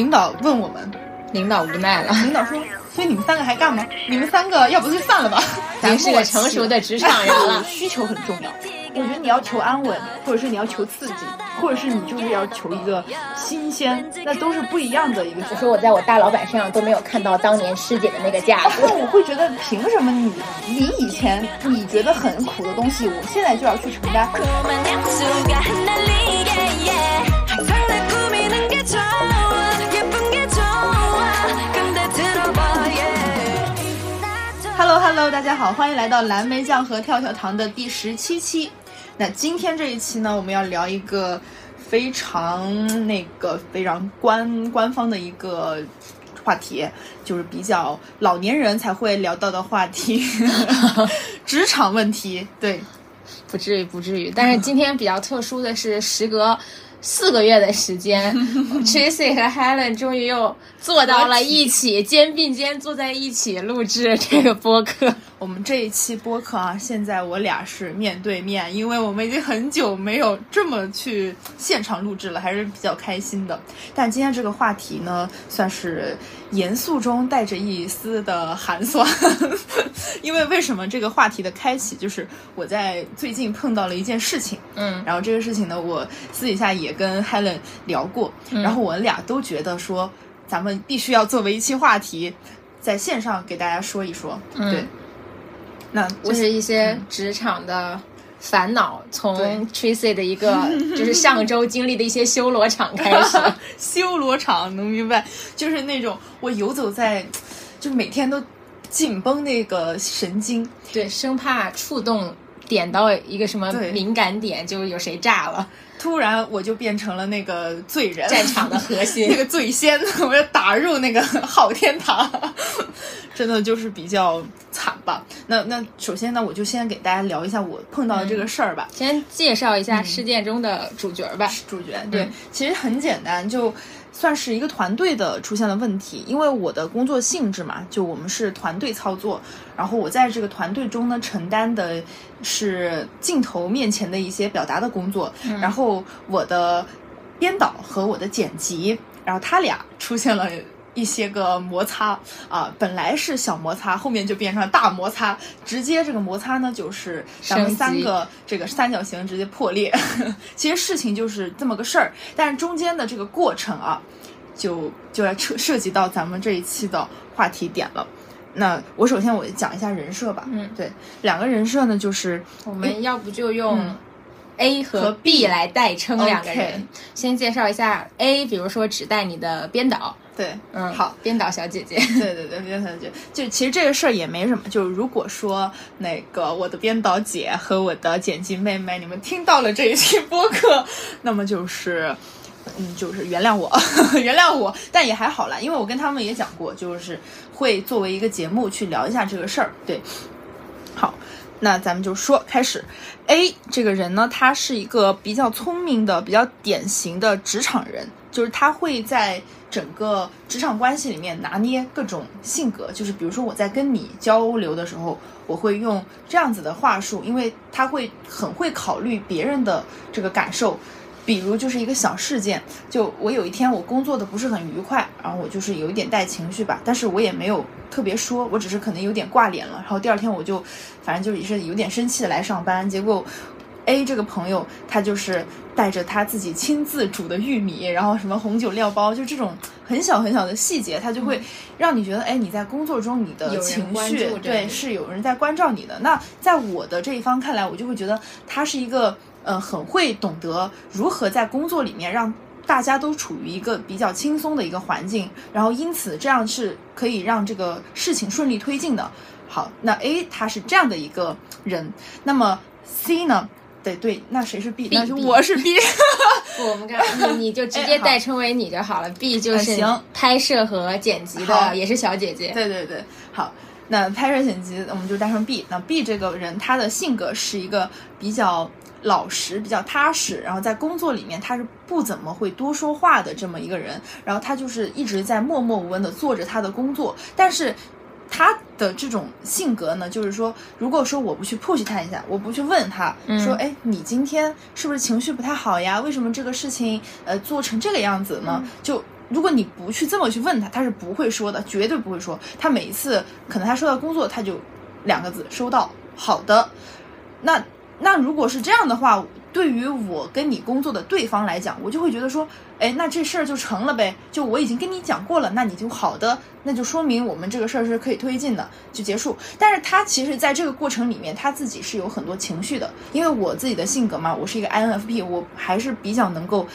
领导问我们，领导无奈了，领导说，所以你们三个还干吗？你们三个要不就散了吧。咱是个成熟的职场人了，需求很重要。我觉得你要求安稳，或者是你要求刺激，或者是你就是要求一个新鲜，那都是不一样的一个。我说我在我大老板身上都没有看到当年师姐的那个架子。那我会觉得，凭什么你你以前你觉得很苦的东西，我现在就要去承担？Hello Hello，大家好，欢迎来到蓝莓酱和跳跳糖的第十七期。那今天这一期呢，我们要聊一个非常那个非常官官方的一个话题，就是比较老年人才会聊到的话题，职场问题。对，不至于不至于，但是今天比较特殊的是，时隔。四个月的时间，Tracy 和 Helen 终于又坐到了一起，肩并肩坐在一起录制这个播客。我们这一期播客啊，现在我俩是面对面，因为我们已经很久没有这么去现场录制了，还是比较开心的。但今天这个话题呢，算是严肃中带着一丝的寒酸，因为为什么这个话题的开启，就是我在最近碰到了一件事情，嗯，然后这个事情呢，我私底下也跟 Helen 聊过，然后我俩都觉得说，咱们必须要作为一期话题，在线上给大家说一说，对。那就是一些职场的烦恼，从 Tracy 的一个 就是上周经历的一些修罗场开始。修罗场能明白，就是那种我游走在，就每天都紧绷那个神经，对，生怕触动点到一个什么敏感点，就有谁炸了。突然我就变成了那个罪人，战场的核心，那个罪仙，我要打入那个好天堂。真的就是比较惨吧？那那首先呢，我就先给大家聊一下我碰到的这个事儿吧。先介绍一下事件中的主角吧。主角对，其实很简单，就算是一个团队的出现了问题。因为我的工作性质嘛，就我们是团队操作，然后我在这个团队中呢，承担的是镜头面前的一些表达的工作。然后我的编导和我的剪辑，然后他俩出现了。一些个摩擦啊，本来是小摩擦，后面就变成了大摩擦，直接这个摩擦呢，就是咱们三个这个三角形直接破裂。其实事情就是这么个事儿，但是中间的这个过程啊，就就要涉涉及到咱们这一期的话题点了。那我首先我讲一下人设吧。嗯，对，两个人设呢，就是我们要不就用 A 和 B 来代称两个人。先介绍一下 A，比如说指代你的编导。对，嗯，好，编导小姐姐，对对对，编导小姐姐，就其实这个事儿也没什么，就是如果说那个我的编导姐和我的剪辑妹妹，你们听到了这一期播客，那么就是，嗯，就是原谅我，原谅我，但也还好啦，因为我跟他们也讲过，就是会作为一个节目去聊一下这个事儿，对，好，那咱们就说开始，A 这个人呢，他是一个比较聪明的、比较典型的职场人，就是他会在。整个职场关系里面拿捏各种性格，就是比如说我在跟你交流的时候，我会用这样子的话术，因为他会很会考虑别人的这个感受。比如就是一个小事件，就我有一天我工作的不是很愉快，然后我就是有一点带情绪吧，但是我也没有特别说，我只是可能有点挂脸了。然后第二天我就反正就也是有点生气的来上班，结果。A 这个朋友，他就是带着他自己亲自煮的玉米，然后什么红酒料包，就这种很小很小的细节，他就会让你觉得，哎，你在工作中你的情绪，对，是有人在关照你的。那在我的这一方看来，我就会觉得他是一个，呃，很会懂得如何在工作里面让大家都处于一个比较轻松的一个环境，然后因此这样是可以让这个事情顺利推进的。好，那 A 他是这样的一个人，那么 C 呢？对对，那谁是 B？那是我是 B。不，我们刚 你你就直接代称为你就好了。B 就是行拍摄和剪辑的，也是小姐姐。对对对，好，那拍摄剪辑我们就代称 B。那 B 这个人，他的性格是一个比较老实、比较踏实，然后在工作里面他是不怎么会多说话的这么一个人。然后他就是一直在默默无闻的做着他的工作，但是。他的这种性格呢，就是说，如果说我不去 push 他一下，我不去问他说，哎，你今天是不是情绪不太好呀？为什么这个事情呃做成这个样子呢？就如果你不去这么去问他，他是不会说的，绝对不会说。他每一次可能他收到工作，他就两个字收到，好的。那那如果是这样的话，对于我跟你工作的对方来讲，我就会觉得说，哎，那这事儿就成了呗。就我已经跟你讲过了，那你就好的，那就说明我们这个事儿是可以推进的，就结束。但是他其实在这个过程里面，他自己是有很多情绪的，因为我自己的性格嘛，我是一个 INFP，我还是比较能够。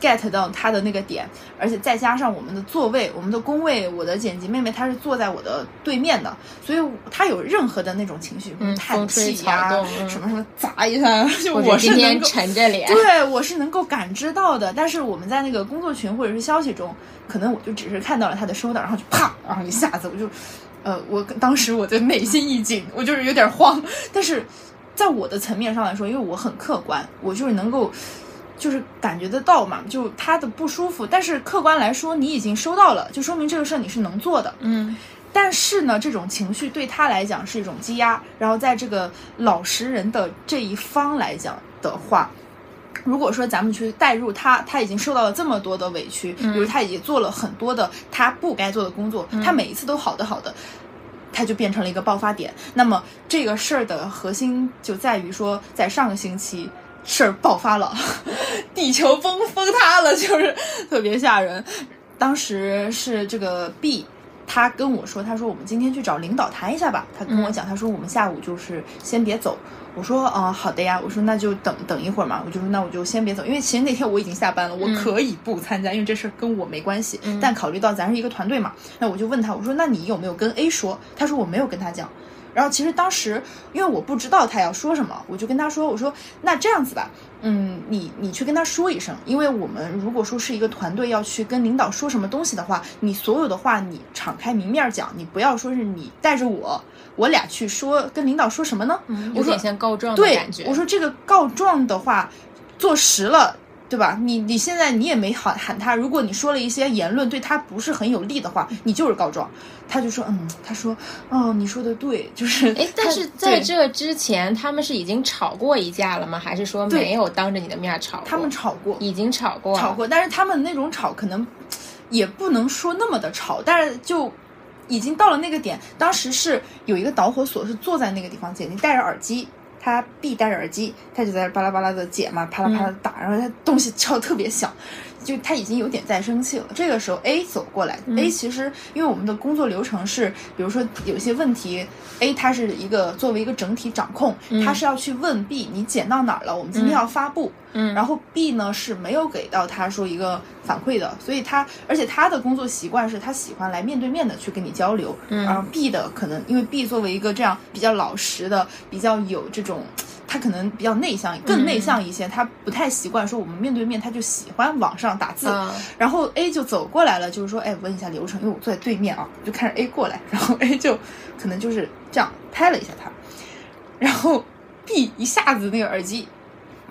Get 到他的那个点，而且再加上我们的座位，我们的工位，我的剪辑妹妹她是坐在我的对面的，所以她有任何的那种情绪，叹气呀，什么什么砸一下，就我是能够沉着脸，对我是能够感知到的。但是我们在那个工作群或者是消息中，可能我就只是看到了他的收到，然后就啪，然后一下子我就，呃，我当时我的内心一紧，我就是有点慌。但是在我的层面上来说，因为我很客观，我就是能够。就是感觉得到嘛，就他的不舒服，但是客观来说，你已经收到了，就说明这个事儿你是能做的。嗯，但是呢，这种情绪对他来讲是一种积压，然后在这个老实人的这一方来讲的话，如果说咱们去代入他，他已经受到了这么多的委屈，比如他已经做了很多的他不该做的工作，他每一次都好的好的，他就变成了一个爆发点。那么这个事儿的核心就在于说，在上个星期。事儿爆发了，地球崩崩塌了，就是特别吓人。当时是这个 B，他跟我说，他说我们今天去找领导谈一下吧。他跟我讲，他说我们下午就是先别走。我说啊，好的呀。我说那就等等一会儿嘛。我就说那我就先别走，因为其实那天我已经下班了，我可以不参加，因为这事儿跟我没关系。但考虑到咱是一个团队嘛，那我就问他，我说那你有没有跟 A 说？他说我没有跟他讲。然后其实当时，因为我不知道他要说什么，我就跟他说：“我说那这样子吧，嗯，你你去跟他说一声，因为我们如果说是一个团队要去跟领导说什么东西的话，你所有的话你敞开明面讲，你不要说是你带着我，我俩去说跟领导说什么呢？有点像告状的感觉。我说这个告状的话，坐实了。”对吧？你你现在你也没喊喊他，如果你说了一些言论对他不是很有利的话，你就是告状。他就说，嗯，他说，哦，你说的对，就是。哎，但是在这之前，他们是已经吵过一架了吗？还是说没有当着你的面吵？他们吵过，已经吵过，吵过。但是他们那种吵可能也不能说那么的吵，但是就已经到了那个点。当时是有一个导火索，是坐在那个地方，姐姐戴着耳机。他必戴着耳机，他就在巴拉巴拉的解嘛，啪啦啪啦打，然后他东西敲的特别响，就他已经有点在生气了。这个时候 A 走过来，A 其实因为我们的工作流程是，比如说有些问题，A 他是一个作为一个整体掌控，他是要去问 B 你剪到哪儿了，我们今天要发布。嗯，然后 B 呢是没有给到他说一个反馈的，所以他而且他的工作习惯是他喜欢来面对面的去跟你交流。嗯，然后 B 的可能因为 B 作为一个这样比较老实的、比较有这种，他可能比较内向，更内向一些，他不太习惯说我们面对面，他就喜欢网上打字。然后 A 就走过来了，就是说，哎，问一下流程，因为我坐在对面啊，就看着 A 过来，然后 A 就可能就是这样拍了一下他，然后 B 一下子那个耳机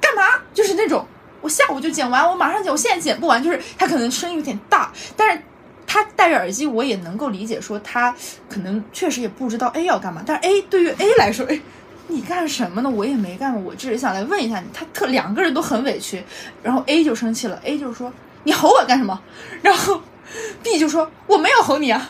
干嘛？就是那种。我下午就剪完，我马上剪，我现在剪不完。就是他可能声音有点大，但是他戴着耳机，我也能够理解，说他可能确实也不知道 A 要干嘛。但是 A 对于 A 来说，哎，你干什么呢？我也没干，我只是想来问一下你。他特两个人都很委屈，然后 A 就生气了，A 就说你吼我干什么？然后 B 就说我没有吼你啊。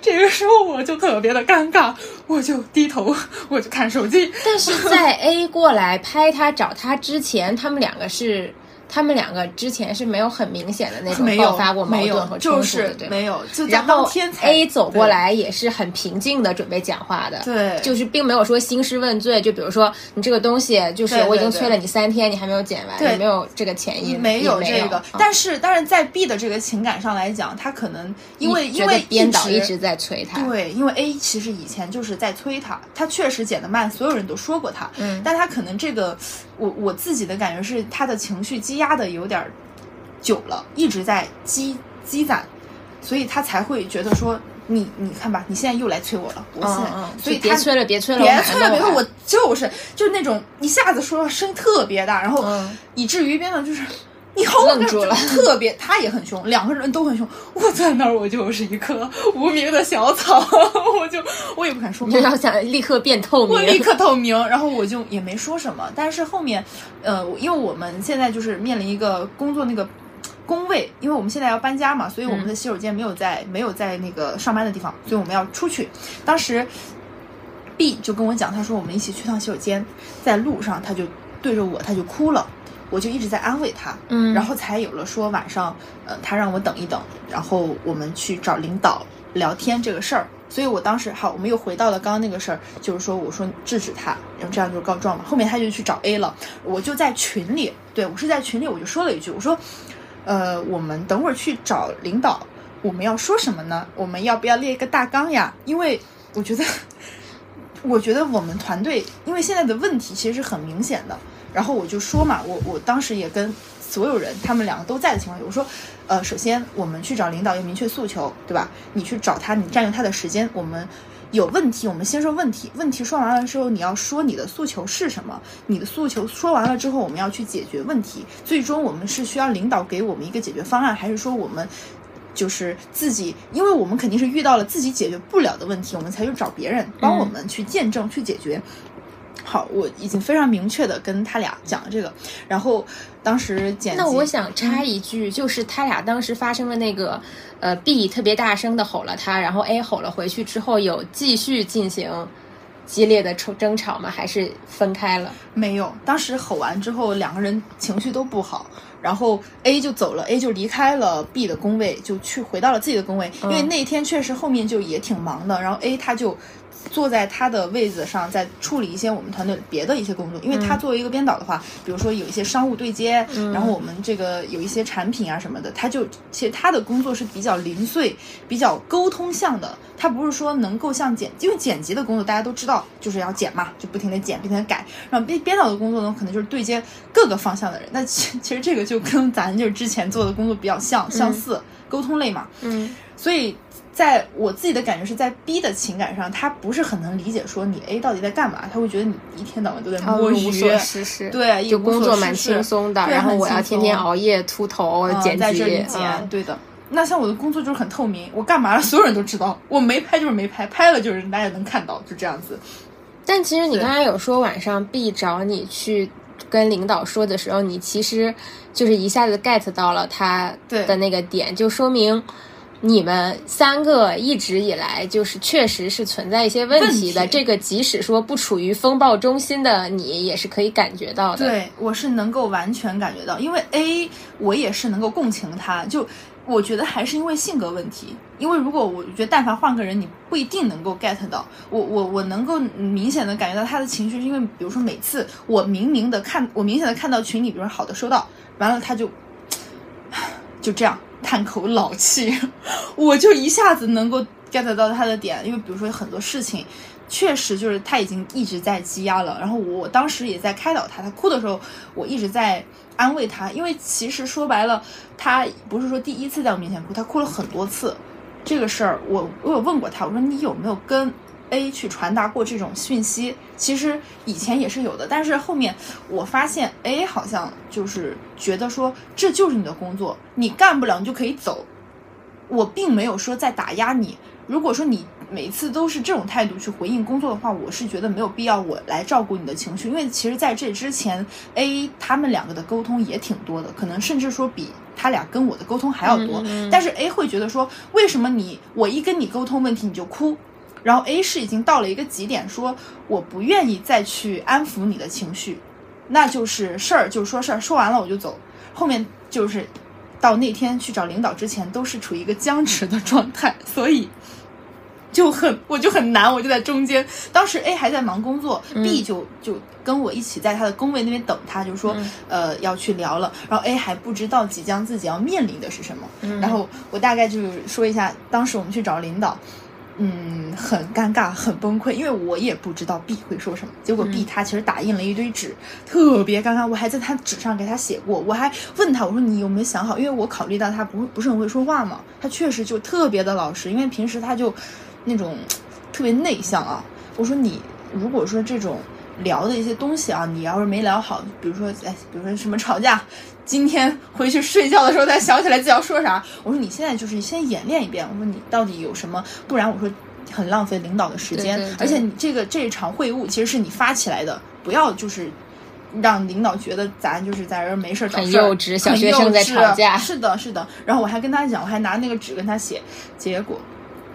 这个时候我就特别的尴尬，我就低头，我就看手机。但是在 A 过来拍他找他之前，他们两个是。他们两个之前是没有很明显的那种 爆发过矛盾和冲突的，对没有。然后 A 走过来也是很平静的准备讲话的，对，就是并没有说兴师问罪。就比如说你这个东西，就是我已经催了你三天，你还没有剪完，也没有这个前因，没有这个。但是，但是在 B 的这个情感上来讲，他可能因为因为编导一直在催他，对，因为 A 其实以前就是在催他，他确实剪得慢，所有人都说过他，嗯，但他可能这个。我我自己的感觉是，他的情绪积压的有点久了，一直在积积攒，所以他才会觉得说，你你看吧，你现在又来催我了，我现在，所以别催了，别催了，别催了，别催，我就是就是那种一下子说声特别大，然后以至于边上就是。你吼愣住了，特别，他也很凶，两个人都很凶。我在那儿，我就是一棵无名的小草，我就我也不敢说，就要想立刻变透明，我立刻透明。然后我就也没说什么。但是后面，呃，因为我们现在就是面临一个工作那个工位，因为我们现在要搬家嘛，所以我们的洗手间没有在、没有在那个上班的地方，所以我们要出去。当时 B 就跟我讲，他说我们一起去趟洗手间，在路上他就对着我他就哭了，我就一直在安慰他，嗯然后才有了说晚上呃他让我等一等，然后我们去找领导聊天这个事儿。所以我当时好，我们又回到了刚刚那个事儿，就是说我说制止他，然后这样就告状嘛。后面他就去找 A 了，我就在群里，对我是在群里我就说了一句，我说，呃，我们等会儿去找领导，我们要说什么呢？我们要不要列一个大纲呀？因为我觉得，我觉得我们团队，因为现在的问题其实是很明显的。然后我就说嘛，我我当时也跟所有人，他们两个都在的情况下，我说，呃，首先我们去找领导要明确诉求，对吧？你去找他，你占用他的时间，我们。有问题，我们先说问题。问题说完了之后，你要说你的诉求是什么？你的诉求说完了之后，我们要去解决问题。最终我们是需要领导给我们一个解决方案，还是说我们就是自己？因为我们肯定是遇到了自己解决不了的问题，我们才去找别人帮我们去见证、去解决。好，我已经非常明确的跟他俩讲了这个，然后当时剪辑，那我想插一句，就是他俩当时发生了那个，呃，B 特别大声的吼了他，然后 A 吼了回去之后，有继续进行激烈的争争吵吗？还是分开了？没有，当时吼完之后，两个人情绪都不好，然后 A 就走了，A 就离开了 B 的工位，就去回到了自己的工位，因为那一天确实后面就也挺忙的，然后 A 他就。坐在他的位子上，在处理一些我们团队别的一些工作，因为他作为一个编导的话，比如说有一些商务对接，然后我们这个有一些产品啊什么的，他就其实他的工作是比较零碎、比较沟通向的，他不是说能够像剪，因为剪辑的工作大家都知道就是要剪嘛，就不停的剪，不停的改，然后编编导的工作呢，可能就是对接各个方向的人，那其 其实这个就跟咱就是之前做的工作比较像相似，沟通类嘛，嗯，所以。在我自己的感觉是在 B 的情感上，他不是很能理解说你 A 到底在干嘛，他会觉得你一天到晚都在摸鱼，无所事事，对，就工作蛮轻松的，然后我要天天熬夜秃头、剪辑，在这里剪，对的。那像我的工作就是很透明，我干嘛了所有人都知道，我没拍就是没拍，拍了就是大家能看到，就这样子。但其实你刚才有说晚上 B 找你去跟领导说的时候，你其实就是一下子 get 到了他的那个点，就说明。你们三个一直以来就是确实是存在一些问题的，这个即使说不处于风暴中心的你，也是可以感觉到的。对，我是能够完全感觉到，因为 A 我也是能够共情他，就我觉得还是因为性格问题。因为如果我觉得但凡换个人，你不一定能够 get 到我，我我能够明显的感觉到他的情绪，是因为比如说每次我明明的看，我明显的看到群里，比如说好的收到，完了他就 就这样。叹口老气，我就一下子能够 get 到他的点，因为比如说很多事情，确实就是他已经一直在积压了。然后我当时也在开导他，他哭的时候，我一直在安慰他，因为其实说白了，他不是说第一次在我面前哭，他哭了很多次。这个事儿，我我有问过他，我说你有没有跟 A 去传达过这种讯息？其实以前也是有的，但是后面我发现 A 好像就是觉得说这就是你的工作，你干不了你就可以走。我并没有说在打压你。如果说你每次都是这种态度去回应工作的话，我是觉得没有必要我来照顾你的情绪，因为其实在这之前，A 他们两个的沟通也挺多的，可能甚至说比他俩跟我的沟通还要多。但是 A 会觉得说，为什么你我一跟你沟通问题你就哭？然后 A 是已经到了一个极点，说我不愿意再去安抚你的情绪，那就是事儿，就是说事儿，说完了我就走。后面就是到那天去找领导之前，都是处于一个僵持的状态，所以就很我就很难，我就在中间。当时 A 还在忙工作，B 就就跟我一起在他的工位那边等他，就说呃要去聊了。然后 A 还不知道即将自己要面临的是什么，然后我大概就是说一下，当时我们去找领导。嗯，很尴尬，很崩溃，因为我也不知道 B 会说什么。结果 B 他其实打印了一堆纸，特别尴尬。我还在他纸上给他写过，我还问他，我说你有没有想好？因为我考虑到他不不是很会说话嘛，他确实就特别的老实，因为平时他就那种特别内向啊。我说你如果说这种聊的一些东西啊，你要是没聊好，比如说哎，比如说什么吵架。今天回去睡觉的时候才想起来自己要说啥。我说你现在就是先演练一遍。我说你到底有什么？不然我说很浪费领导的时间。而且你这个这一场会晤其实是你发起来的，不要就是让领导觉得咱就是在这儿没事儿找事儿，幼稚小很学生在吵架是的，是的。然后我还跟他讲，我还拿那个纸跟他写，结果。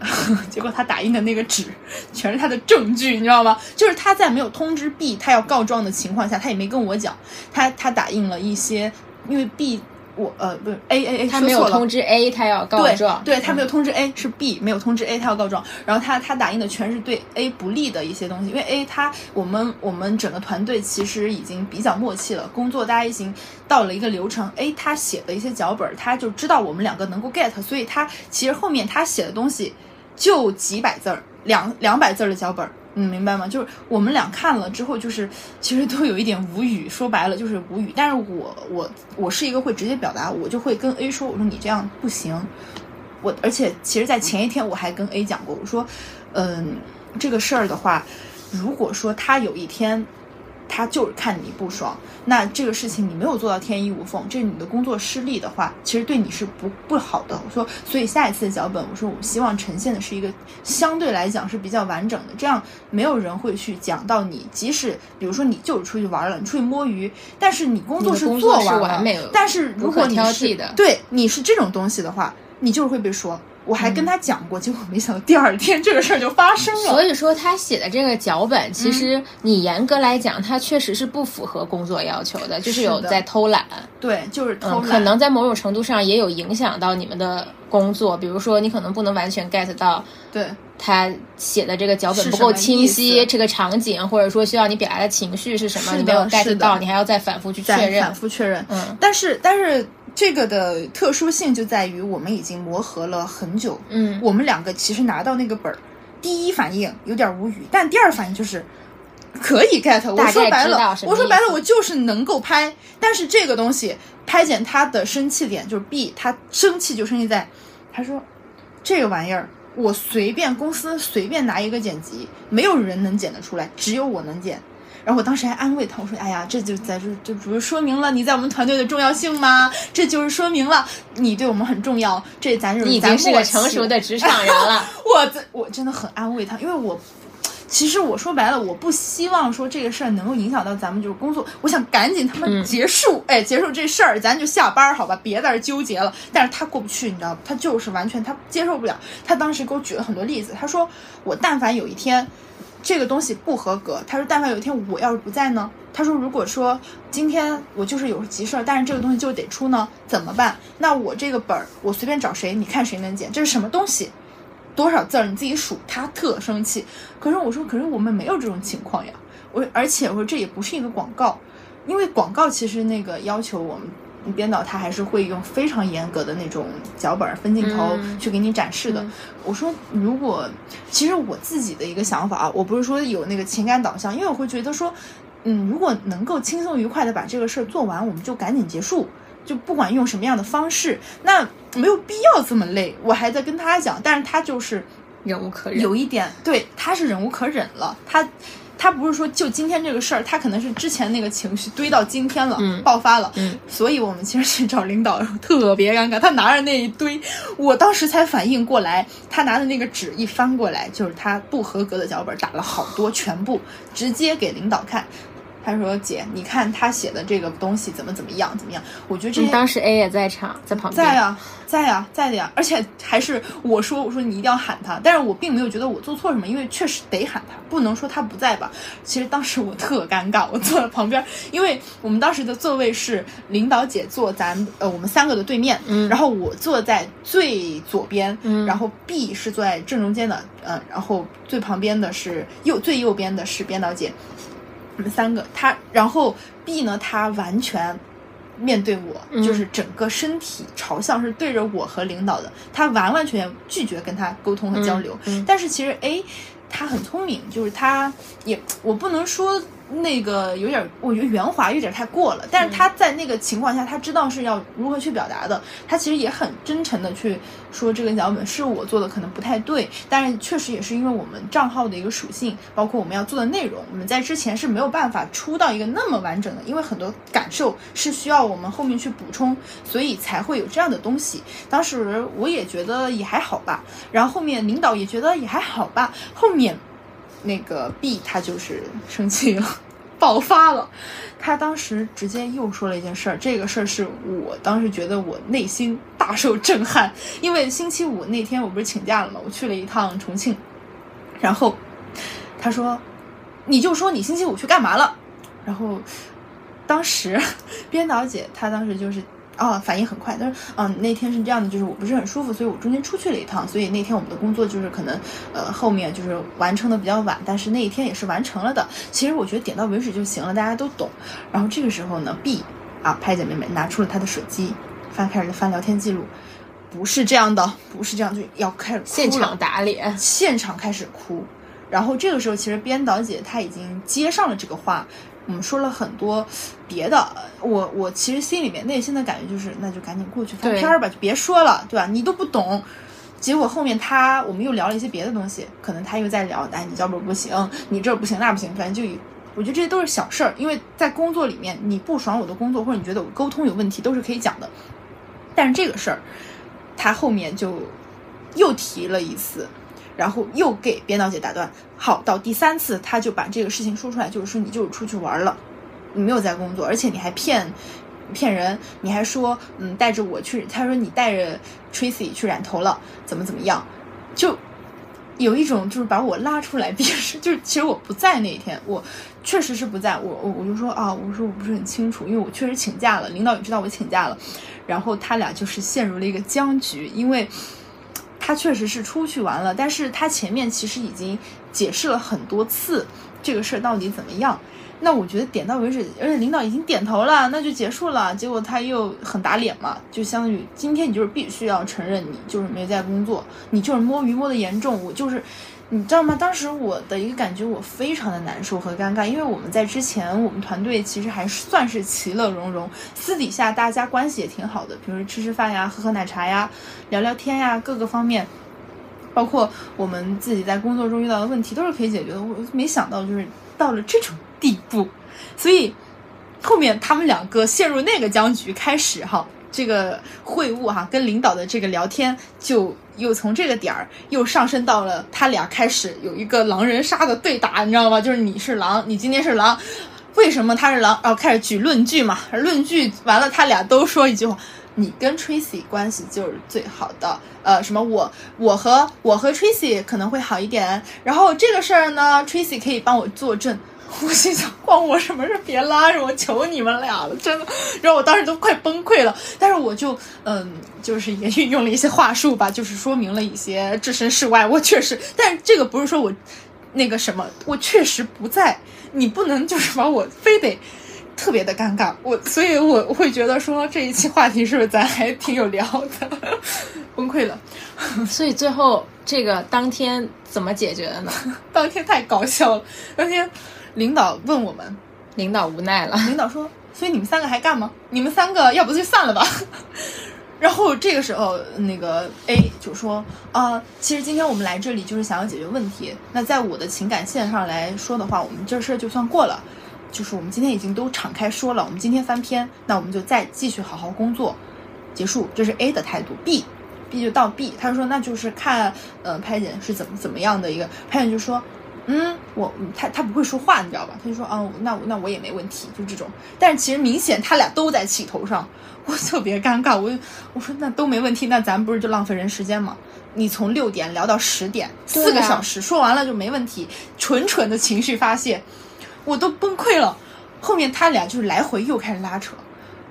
结果他打印的那个纸全是他的证据，你知道吗？就是他在没有通知 B 他要告状的情况下，他也没跟我讲，他他打印了一些，因为 B 我呃不是 A A A 他没有通知 A，他要告状，对他没有嗯通知 A 是 B，没有通知 A 他要告状，然后他他打印的全是对 A 不利的一些东西，因为 A 他我们我们整个团队其实已经比较默契了，工作大家已经到了一个流程，A 他写的一些脚本，他就知道我们两个能够 get，所以他其实后面他写的东西就几百字儿，两两百字儿的脚本。嗯，明白吗？就是我们俩看了之后，就是其实都有一点无语，说白了就是无语。但是我我我是一个会直接表达，我就会跟 A 说，我说你这样不行，我而且其实，在前一天我还跟 A 讲过，我说，嗯，这个事儿的话，如果说他有一天他就是看你不爽，那这个事情你没有做到天衣无缝，这是你的工作失利的话，其实对你是不不好的。我说，所以下一次的脚本，我说我希望呈现的是一个相对来讲是比较完整的，这样没有人会去讲到你，即使比如说你就是出去玩了，你出去摸鱼，但是你工作是做完了，是完美但是如果你是的对你是这种东西的话，你就是会被说。我还跟他讲过，结果没想到第二天这个事儿就发生了。所以说，他写的这个脚本，其嗯实你严格来讲，他确实是不符合工作要求的，就是有在偷懒。对，就是偷嗯，懒，可能在某种程度上也有影响到你们的工作，比如说你可能不能完全 get 到对他写的这个脚本不够清晰，这个场景或者说需要你表达的情绪是什么，你没有 get 到，你还要再反复去确认反。复确认。嗯但是但是这个的特殊性就在于我们已经磨合了很久，嗯，我们两个其实拿到那个本儿，第一反应有点无语，但第二反应就是。可以 get，我说白了我说白了，我就是能够拍，但是这个东西拍剪他的生气点就是 B，他生气就生气在，他说这个玩意儿我随便公司随便拿一个剪辑，没有人能剪得出来，只有我能剪。然后我当时还安慰他，我说：“哎呀，这就在这这不是说明了你在我们团队的重要性吗？这就是说明了你对我们很重要。这咱就是你已经是个成熟的职场人了。我 真我真的很安慰他，因为我其实我说白了，我不希望说这个事儿能够影响到咱们就是工作，我想赶紧他嗯妈结束，哎，结束这事儿，咱就下班儿好吧，别在这儿纠结了。但是他过不去，你知道吗？他就是完全他接受不了。他当时给我举了很多例子，他说我但凡有一天。这个东西不合格，他说，但凡有一天我要是不在呢？他说，如果说今天我就是有急事儿，但是这个东西就得出呢，怎么办？那我这个本儿，我随便找谁，你看谁能剪？这是什么东西？多少字儿你自己数。他特生气，可是我说，可是我们没有这种情况呀。我而且我说这也不是一个广告，因为广告其实那个要求我们。编导他还是会用非常严格的那种脚本分镜头嗯去给你展示的。嗯我说，如果其实我自己的一个想法啊，我不是说有那个情感导向，因为我会觉得说，嗯，如果能够轻松愉快的把这个事儿做完，我们就赶紧结束，就不管用什么样的方式，那没有必要这么累。我还在跟他讲，但是他就是忍无可忍。有一点，对，他是忍无可忍了，他。他不是说就今天这个事儿，他可能是之前那个情绪堆到今天了，嗯爆发了，嗯所以我们其实去找领导特别尴尬。他拿着那一堆，我当时才反应过来，他拿的那个纸一翻过来，就是他不合格的脚本，打了好多，全部直接给领导看。他说：“姐，你看他写的这个东西怎么怎么样，怎么样？我觉得这当时 A 也在场，在旁边。在呀，在呀，在的呀，而且还是我说，我说你一定要喊他，但是我并没有觉得我做错什么，因为确实得喊他，不能说他不在吧。其实当时我特尴尬，我坐在旁边，因为我们当时的座位是领导姐坐咱呃我们三个的对面，嗯然后我坐在最左边，嗯然后 B 是坐在正中间的，呃，然后最旁边的是右最右边的是编导姐，我们三个，他然后 B 呢，他完全面对我，嗯就是整个身体朝向是对着我和领导的，他完完全全拒绝跟他沟通和交流。嗯嗯但是其实 A 他很聪明，就是他也我不能说那个有点，我觉得圆滑有点太过了，但是他在那个情况下，他知道是要如何去表达的，他其实也很真诚的去说这个脚本是我做的可能不太对，但是确实也是因为我们账号的一个属性，包括我们要做的内容，我们在之前是没有办法出到一个那么完整的，因为很多感受是需要我们后面去补充，所以才会有这样的东西。当时我也觉得也还好吧，然后后面领导也觉得也还好吧，后面那个 B 他就是生气了。爆发了。他当时直接又说了一件事儿，这个事儿是我当时觉得我内心大受震撼，因为星期五那天我不是请假了嘛，我去了一趟重庆，然后他说，你就说你星期五去干嘛了，然后当时 编导姐她当时就是。哦，反应很快。但是：“嗯，那天是这样的，就是我不是很舒服，所以我中间出去了一趟，所以那天我们的工作就是可能，呃，后面就是完成的比较晚，但是那一天也是完成了的。其实我觉得点到为止就行了，大家都懂。然后这个时候呢，B 啊，拍姐妹们拿出了她的手机，翻开始翻聊天记录，不是这样的，不是这样，就要开始现场打脸，现场开始哭。然后这个时候，其实编导姐她已经接上了这个话。”我们说了很多别的，我我其实心里面内心的感觉就是，那就赶紧过去翻篇儿吧，就别说了，对吧？你都不懂。结果后面他我们又聊了一些别的东西，可能他又在聊，哎，你脚本不行，你这不行那不行，反正就我觉得这些都是小事儿，因为在工作里面你不爽我的工作，或者你觉得我沟通有问题，都是可以讲的。但是这个事儿，他后面就又提了一次。然后又给编导姐打断，好，到第三次他就把这个事情说出来，就是说你就是出去玩了，你没有在工作，而且你还骗骗人，你还说嗯带着我去，他说你带着 Tracy 去染头了，怎么怎么样，就有一种就是把我拉出来辨识，就是其实我不在那一天，我确实是不在，我我我就说啊，我说我不是很清楚，因为我确实请假了，领导也知道我请假了，然后他俩就是陷入了一个僵局，因为。他确实是出去玩了，但是他前面其实已经解释了很多次这个事儿到底怎么样。那我觉得点到为止，而且领导已经点头了，那就结束了。结果他又很打脸嘛，就相当于今天你就是必须要承认你就是没在工作，你就是摸鱼摸的严重，我就是。你知道吗？当时我的一个感觉，我非常的难受和尴尬，因为我们在之前，我们团队其实还算是其乐融融，私底下大家关系也挺好的，比如吃吃饭呀、喝喝奶茶呀、聊聊天呀，各个方面，包括我们自己在工作中遇到的问题都是可以解决的。我没想到就是到了这种地步，所以后面他们两个陷入那个僵局，开始哈这个会晤哈跟领导的这个聊天就。又从这个点儿又上升到了他俩开始有一个狼人杀的对打，你知道吗？就是你是狼，你今天是狼，为什么他是狼？然后开始举论据嘛，论据完了，他俩都说一句话：你跟 Tracy 关系就是最好的。呃，什么我我和我和 Tracy 可能会好一点，然后这个事儿呢，Tracy 可以帮我作证。我心想，关我什么事？别拉着我，求你们俩了，真的。然后我当时都快崩溃了，但是我就嗯，就是也运用了一些话术吧，就是说明了一些置身事外。我确实，但这个不是说我那个什么，我确实不在。你不能就是把我非得特别的尴尬。我所以我会觉得说这一期话题是不是咱还挺有聊的？崩溃了。所以最后这个当天怎么解决的呢？当天太搞笑了，当天。领导问我们，领导无奈了。领导说：“所以你们三个还干吗？你们三个要不就散了吧。”然后这个时候，那个 A 就说：“啊，其实今天我们来这里就是想要解决问题。那在我的情感线上来说的话，我们这事儿就算过了。就是我们今天已经都敞开说了，我们今天翻篇，那我们就再继续好好工作，结束。这是 A 的态度。B，B 就到 B，他说那就是看，呃，拍姐是怎么怎么样的一个。拍姐就说。嗯，我他他不会说话，你知道吧？他就说，嗯，那那我也没问题，就这种。但是其实明显他俩都在气头上，我特别尴尬。我我说那都没问题，那咱不是就浪费人时间吗？你从六点聊到十点，四个小时说完了就没问题，纯纯的情绪发泄，我都崩溃了。后面他俩就是来回又开始拉扯，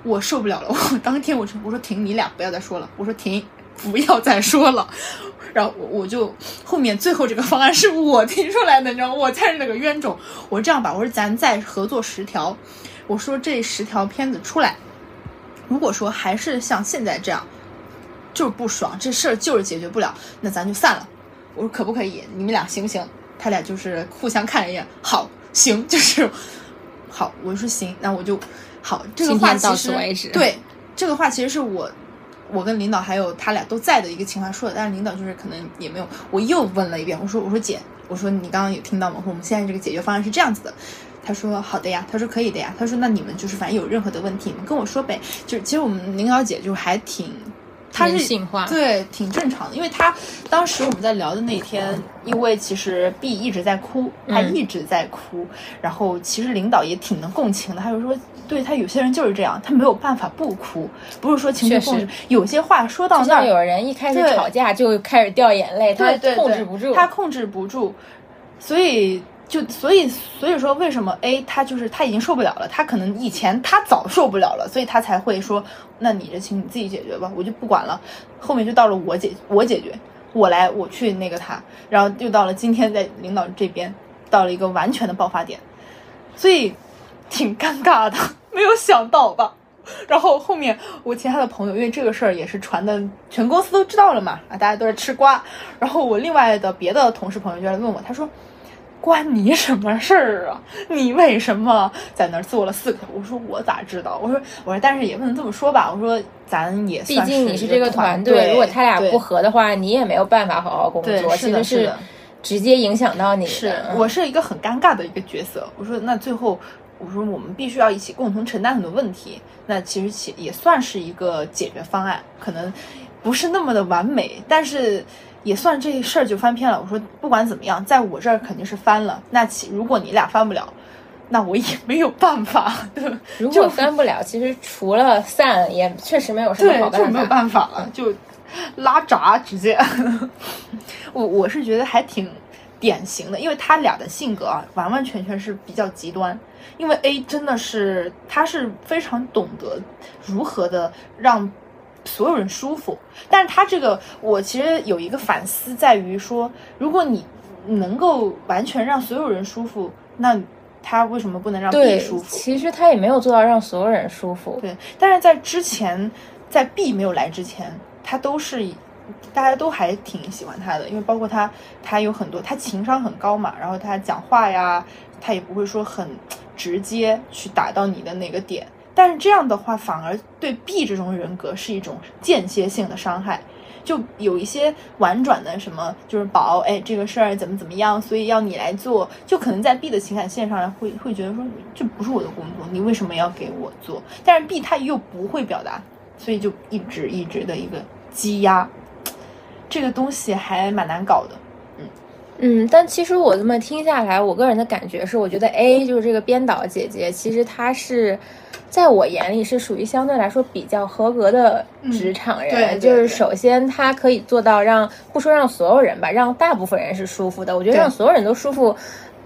我受不了了。我当天我说我说停，你俩不要再说了。我说停，不要再说了。然后我我就后面最后这个方案是我提出来的，你知道吗？我才是那个冤种。我这样吧，我说咱再合作十条，我说这十条片子出来，如果说还是像现在这样，就是不爽，这事儿就是解决不了，那咱就散了。我说可不可以？你们俩行不行？他俩就是互相看了一眼，好，行，就是好。我说行，那我就好。这个话其实对这个话其实是我。我跟领导还有他俩都在的一个情况说的，但是领导就是可能也没有。我又问了一遍，我说：“我说姐，我说你刚刚有听到吗？我们现在这个解决方案是这样子的。”他说：“好的呀。”他说：“可以的呀。”他说：“那你们就是反正有任何的问题，你们跟我说呗。”就是其实我们领导姐就还挺她是人性化对，挺正常的。因为她当时我们在聊的那天，因为其实 B 一直在哭，他嗯一直在哭，然后其实领导也挺能共情的，他就说，对他有些人就是这样，他没有办法不哭，不是说情绪控制，有些话说到那儿，有人一开始对吵架就开始掉眼泪，他控制不住。他控制不住，所以就所以所以说为什么 A 他就是他已经受不了了，他可能以前他早受不了了，所以他才会说，那你这情你自己解决吧，我就不管了。后面就到了我解我解决，我来我去那个他，然后又到了今天在领导这边到了一个完全的爆发点，所以挺尴尬的，没有想到吧。然后后面我其他的朋友，因为这个事儿也是传的，全公司都知道了嘛，啊，大家都在吃瓜。然后我另外的别的同事朋友就来问我，他说：“关你什么事儿啊？你为什么在那儿坐了四个小时？”我说：“我咋知道？”我说：“我说，但是也不能这么说吧。我说咱也毕竟你是这个团队，如果他俩不合的话，你也没有办法好好工作，是其实是的是的直接影响到你的。是嗯我是一个很尴尬的一个角色。我说那最后，我说我们必须要一起共同承担很多问题。那其实其也算是一个解决方案，可能不是那么的完美，但是也算这事儿就翻篇了。我说不管怎么样，在我这儿肯定是翻了。那其如果你俩翻不了，那我也 没有办法，对吧？如果翻不了，其实除了散，也确实没有什么好对，就没有办法。办法了，就拉闸直接。我我是觉得还挺典型的，因为他俩的性格啊，完完全全是比较极端。因为 A 真的是他是非常懂得如何的让所有人舒服，但是他这个我其实有一个反思在于说，如果你能够完全让所有人舒服，那他为什么不能让 B 舒，服？其实他也没有做到让所有人舒服。对，但是在之前，在 B 没有来之前，他都是大家都还挺喜欢他的，因为包括他，他有很多他情商很高嘛，然后他讲话呀，他也不会说很直接去打到你的哪个点。但是这样的话，反而对 B 这种人格是一种间歇性的伤害。就有一些婉转的什么，就是宝，哎，这个事儿怎么怎么样，所以要你来做，就可能在 B 的情感线上会会觉得说，这不是我的工作，你为什么要给我做？但是 B 他又不会表达，所以就一直一直的一个积压，这个东西还蛮难搞的。嗯嗯，但其实我这么听下来，我个人的感觉是，我觉得 A 就是这个编导姐姐，其实她是在我眼里是属于相对来说比较合格的职场人。嗯对对就是首先她可以做到让不说让所有人吧，让大部分人是舒服的。我觉得让所有人都舒服。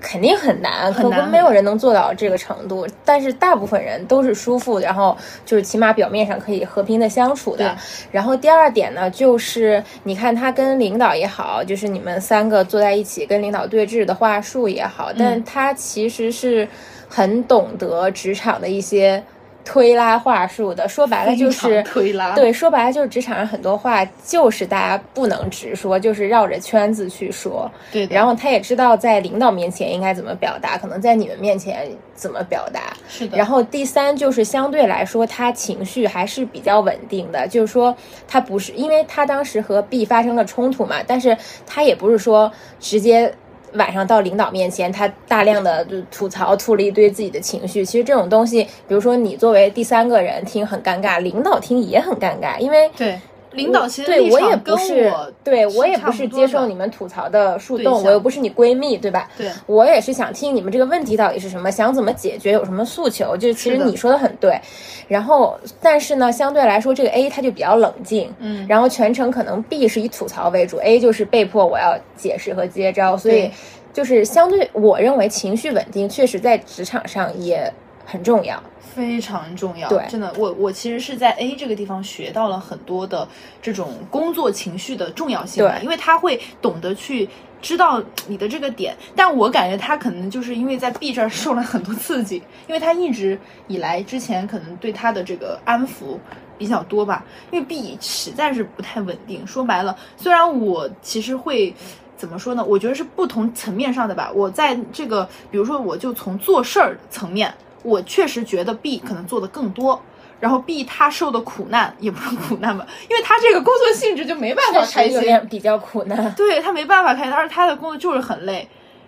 肯定很难，可很难能没有人能做到这个程度。但是大部分人都是舒服，然后就是起码表面上可以和平的相处的。然后第二点呢，就是你看他跟领导也好，就是你们三个坐在一起跟领导对峙的话术也好，嗯但他其实是很懂得职场的一些推拉话术的。说白了就是推拉对，说白了就是职场上很多话就是大家不能直说，就是绕着圈子去说。对，然后他也知道在领导面前应该怎么表达，可能在你们面前怎么表达。是的，然后第三就是相对来说，他情绪还是比较稳定的，就是说他不是，因为他当时和 B 发生了冲突嘛，但是他也不是说直接。晚上到领导面前，他大量的就吐槽，吐了一堆自己的情绪。其实这种东西，比如说你作为第三个人听很尴尬，领导听也很尴尬，因为对领导其实对我也跟不是我对我也不是接受你们吐槽的树洞，我又不是你闺蜜，对吧？对我也是想听你们这个问题到底是什么，想怎么解决，有什么诉求。就其实你说的很对，然后但是呢，相对来说这个 A 他就比较冷静，嗯然后全程可能 B 是以吐槽为主，A 就是被迫我要解释和接招，所以就是相对我认为情绪稳定确实在职场上也很重要。非常重要，对真的，我我其实是在 A 这个地方学到了很多的这种工作情绪的重要性吧，对因为他会懂得去知道你的这个点，但我感觉他可能就是因为在 B 这儿受了很多刺激，因为他一直以来之前可能对他的这个安抚比较多吧，因为 B 实在是不太稳定，说白了，虽然我其实会。怎么说呢？我觉得是不同层面上的吧。我在这个，比如说，我就从做事儿层面，我确实觉得 B 可能做的更多，然后 B 他受的苦难也不是苦难吧，因为他这个工作性质就没办法开心，点比较苦难。对他没办法开心，而且他的工作就是很累。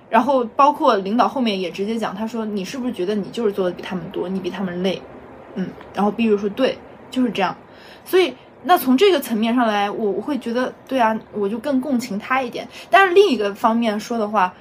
然后包括领导后面也直接讲，他说你是不是觉得你就是做的比他们多，你比他们累？嗯，然后 B 就说对，就是这样。所以那从这个层面上来，我我会觉得，对啊，我就更共情他一点。但是另一个方面说的话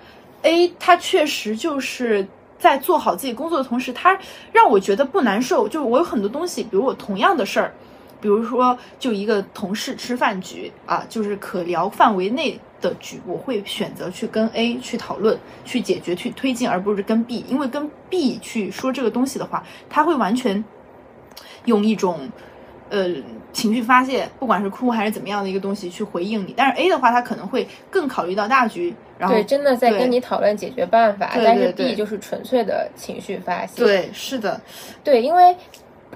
，A 他确实就是在做好自己工作的同时，他让我觉得不难受。就是我有很多东西，比如我同样的事儿，比如说就一个同事吃饭局啊，就是可聊范围内的局，我会选择去跟 A 去讨论、去解决、去推进，而不是跟 B，因为跟 B 去说这个东西的话，他会完全用一种。呃，情绪发泄，不管是哭还是怎么样的一个东西去回应你，但是 A 的话，他可能会更考虑到大局，然后对，真的在跟你讨论解决办法，但是 B 就是纯粹的情绪发泄。对，是的，对，因为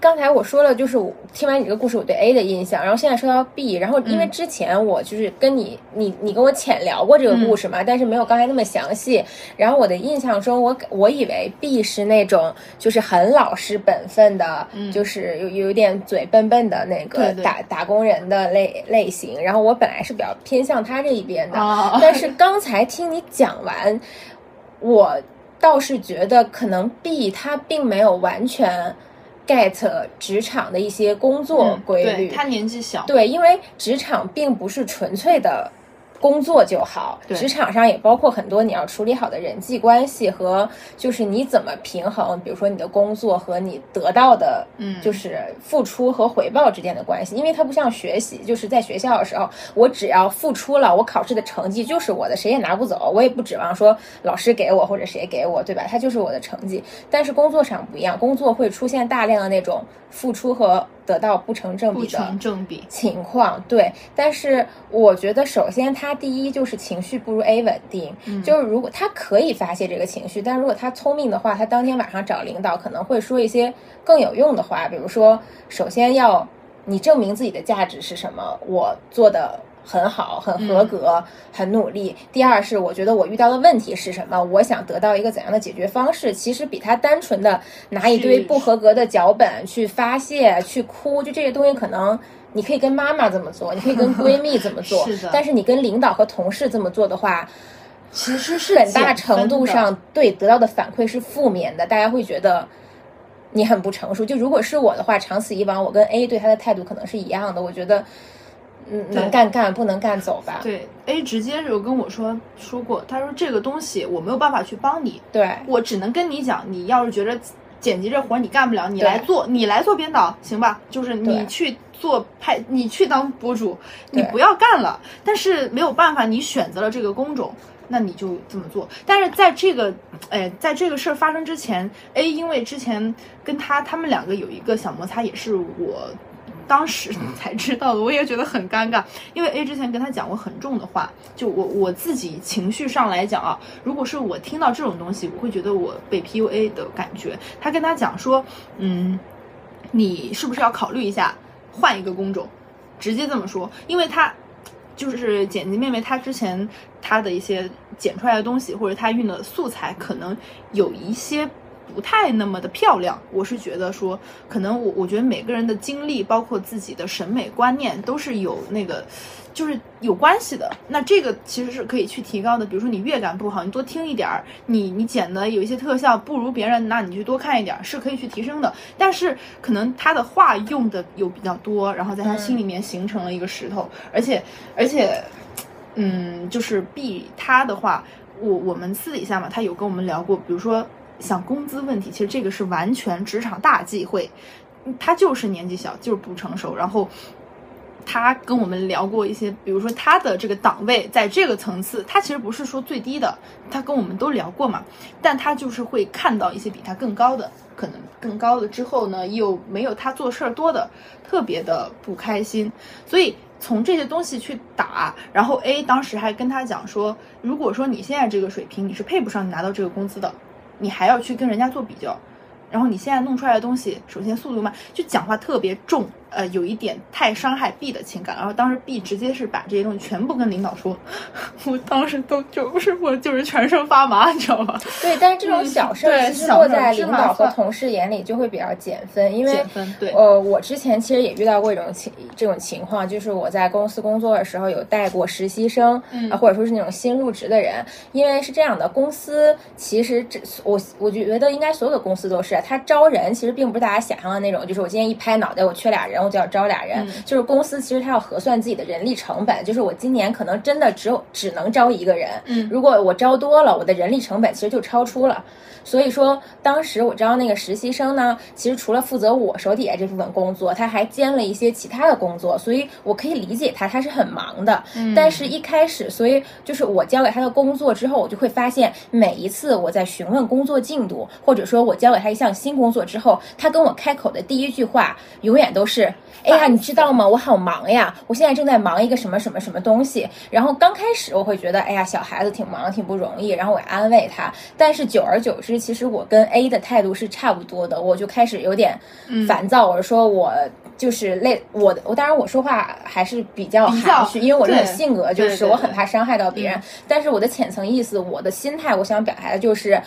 刚才我说了，就是我听完你这个故事，我对 A 的印象，然后现在说到 B，然后因为嗯之前我就是跟你，你你跟我浅聊过这个故事嘛，但是没有刚才那么详细。然后我的印象中，我我以为 B 是那种就是很老实本分的，就是有有点嘴笨笨的那个打打工人的类类型。然后我本来是比较偏向他这一边的，哦但是刚才听你讲完，我倒是觉得可能 B 他并没有完全 get 职场的一些工作嗯规律。对他年纪小，对，因为职场并不是纯粹的工作就好，职场上也包括很多你要处理好的人际关系和就是你怎么平衡，比如说你的工作和你得到的，嗯就是付出和回报之间的关系。因为它不像学习，就是在学校的时候，我只要付出了，我考试的成绩就是我的，谁也拿不走，我也不指望说老师给我或者谁给我，对吧？它就是我的成绩。但是工作上不一样，工作会出现大量的那种付出和得到不成正比的成正比，情况，对，但是我觉得首先他第一就是情绪不如 A 稳定，就是如果他可以发泄这个情绪，但如果他聪明的话，他当天晚上找领导可能会说一些更有用的话，比如说，首先要你证明自己的价值是什么，我做的。很好，很合格，很努力。第二是，我觉得我遇到的问题是什么？我想得到一个怎样的解决方式？其实比他单纯的拿一堆不合格的脚本去发泄、去哭，就这些东西可能。你可以跟妈妈这么做，你可以跟闺蜜这么做，是的但是你跟领导和同事这么做的话，其实是很大程度上对得到的反馈是负面的，大家会觉得你很不成熟。就如果是我的话，长此以往，我跟 A 对他的态度可能是一样的。我觉得，嗯，能干干，不能干走吧。对 A 直接就跟我说说过，他说这个东西我没有办法去帮你，对我只能跟你讲，你要是觉得剪辑这活儿你干不了，你来做，你来做编导，行吧？就是你去做拍，你去当博主，你不要干了。但是没有办法，你选择了这个工种。那你就这么做，但是在这个，哎，在这个事儿发生之前，A 因为之前跟他他们两个有一个小摩擦，也是我当时 才知道的，我也觉得很尴尬，因为 A 之前跟他讲过很重的话，就我我自己情绪上来讲啊，如果是我听到这种东西，我会觉得我被 PUA 的感觉。他跟他讲说，嗯，你是不是要考虑一下换一个工种？直接这么说，因为他就是剪辑妹妹，她之前她的一些剪出来的东西，或者她运的素材，可能有一些不太那么的漂亮。我是觉得说，可能我我觉得每个人的经历，包括自己的审美观念，都是有那个。就是有关系的，那这个其实是可以去提高的。比如说你乐感不好，你多听一点儿，你你剪的有一些特效不如别人，那你去多看一点儿，是可以去提升的。但是可能他的话用的有比较多，然后在他心里面形成了一个石头，而且而且，嗯，就是 B 他的话，我我们私底下嘛，他有跟我们聊过，比如说像工资问题，其实这个是完全职场大忌讳，他就是年纪小，就是不成熟，然后。他跟我们聊过一些，比如说他的这个档位在这个层次，他其实不是说最低的，他跟我们都聊过嘛，但他就是会看到一些比他更高的，可能更高的之后呢，又没有他做事儿多的，特别的不开心，所以从这些东西去打，然后 A 当时还跟他讲说，如果说你现在这个水平你是配不上你拿到这个工资的，你还要去跟人家做比较。然后你现在弄出来的东西，首先速度慢，就讲话特别重，呃，有一点太伤害 B 的情感。然后当时 B 直接是把这些东西全部跟领导说，我当时都就是我就是全身发麻，你知道吗？对，但是这种小事儿其实落在领导和同事眼里就会比较减分，因为减分对呃，我之前其实也遇到过一种情这种情况，就是我在公司工作的时候有带过实习生，嗯啊，或者说是那种新入职的人，因为是这样的，公司其实这我我觉得应该所有的公司都是，他招人其实并不是大家想象的那种，就是我今天一拍脑袋我缺俩人，人，我就要招俩人。就是公司其实他要核算自己的人力成本，就是我今年可能真的只有只能招一个人。嗯，如果我招多了，我的人力成本其实就超出了。所以说，当时我招那个实习生呢，其实除了负责我手底下这部分工作，他还兼了一些其他的工作，所以我可以理解他，他是很忙的。嗯，但是一开始，所以就是我交给他的工作之后，我就会发现，每一次我在询问工作进度，或者说我交给他一项新工作之后，他跟我开口的第一句话，永远都是：“哎呀，你知道吗？我好忙呀，我现在正在忙一个什么什么什么东西。”然后刚开始我会觉得，哎呀，小孩子挺忙，挺不容易，然后我安慰他。但是久而久之，其实我跟 A 的态度是差不多的，我就开始有点烦躁。我说我就是累，我我当然我说话还是比较含蓄，因为我这种性格就是我很怕伤害到别人。但是我的浅层意思，我的心态，我想表达的就是。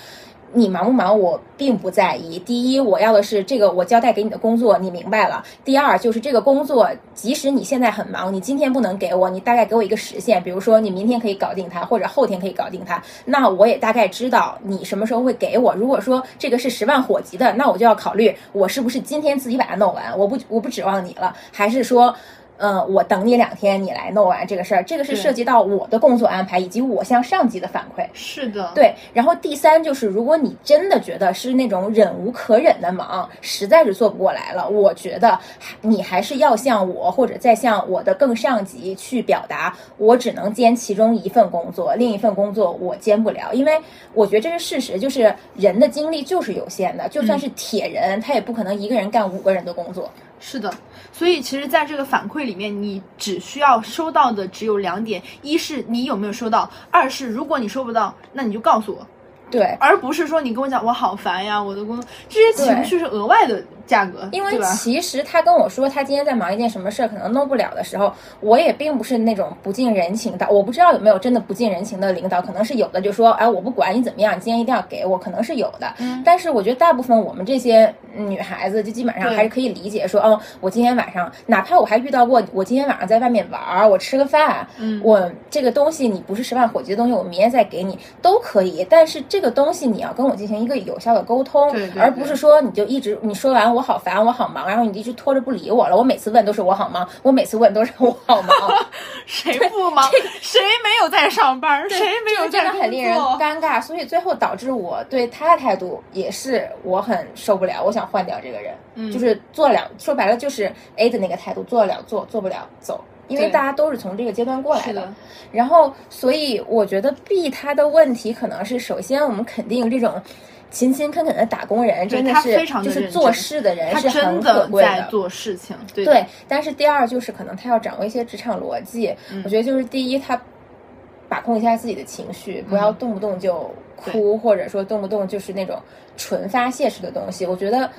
你忙不忙，我并不在意。第一，我要的是这个我交代给你的工作，你明白了。第二，就是这个工作，即使你现在很忙，你今天不能给我，你大概给我一个时限，比如说你明天可以搞定它，或者后天可以搞定它，那我也大概知道你什么时候会给我。如果说这个是十万火急的，那我就要考虑我是不是今天自己把它弄完，我不我不指望你了，还是说。嗯，我等你两天，你来弄完这个事儿。这个是涉及到我的工作安排以及我向上级的反馈。是的，对。然后第三就是，如果你真的觉得是那种忍无可忍的忙，实在是做不过来了，我觉得你还是要向我或者再向我的更上级去表达，我只能兼其中一份工作，另一份工作我兼不了，因为我觉得这是事实，就是人的精力就是有限的，就算是铁人，他也不可能一个人干五个人的工作。是的，所以其实，在这个反馈里面，你只需要收到的只有两点：一是你有没有收到；二是如果你收不到，那你就告诉我。对，而不是说你跟我讲我好烦呀，我的工作这些情绪是额外的价格，因为其实他跟我说他今天在忙一件什么事儿，可能弄不了的时候，我也并不是那种不近人情的，我不知道有没有真的不近人情的领导，可能是有的，就说哎我不管你怎么样，你今天一定要给我，可能是有的。嗯，但是我觉得大部分我们这些女孩子就基本上还是可以理解，说哦我今天晚上哪怕我还遇到过，我今天晚上在外面玩儿，我吃个饭，嗯，我这个东西你不是十万火急的东西，我明天再给你都可以，但是这个东西你要跟。跟我进行一个有效的沟通，而不是说你就一直你说完我好烦我好忙，然后你一直拖着不理我了。我每次问都是我好忙，我每次问都是我好忙。谁不忙？谁没有在上班？谁没有在真的很令人尴尬，所以最后导致我对他的态度也是我很受不了。我想换掉这个人，嗯，就是做了，说白了就是 A 的那个态度，做了做，做不了走。因为大家都是从这个阶段过来的，然后所以我觉得 B 他的问题可能是，首先我们肯定这种勤勤恳恳的打工人真的是就是做事的人是很可贵的，做事情对。但是第二就是可能他要掌握一些职场逻辑，我觉得就是第一他把控一下自己的情绪，不要动不动就哭，或者说动不动就是那种纯发泄式的东西。我觉得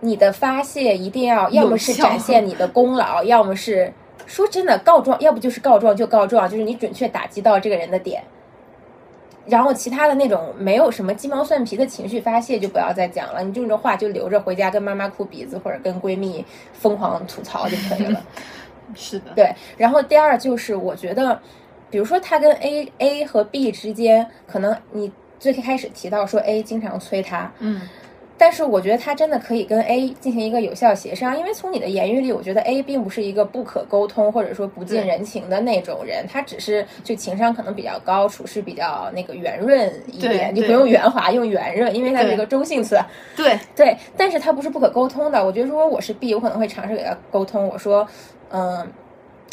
你的发泄一定要要么是展现你的功劳，要么是。说真的，告状要不就是告状就告状，就是你准确打击到这个人的点，然后其他的那种没有什么鸡毛蒜皮的情绪发泄就不要再讲了，你这种话就留着回家跟妈妈哭鼻子或者跟闺蜜疯狂吐槽就可以了。是的，对。然后第二就是我觉得，比如说他跟 A A 和 B 之间，可能你最开始提到说 A 经常催他，嗯。但是我觉得他真的可以跟 A 进行一个有效协商，因为从你的言语里，我觉得 A 并不是一个不可沟通或者说不近人情的那种人，他只是就情商可能比较高，处事比较那个圆润一点，你不用圆滑，用圆润，因为它是一个中性词。对对，但是他不是不可沟通的。我觉得如果我是 B，我可能会尝试给他沟通，我说，嗯，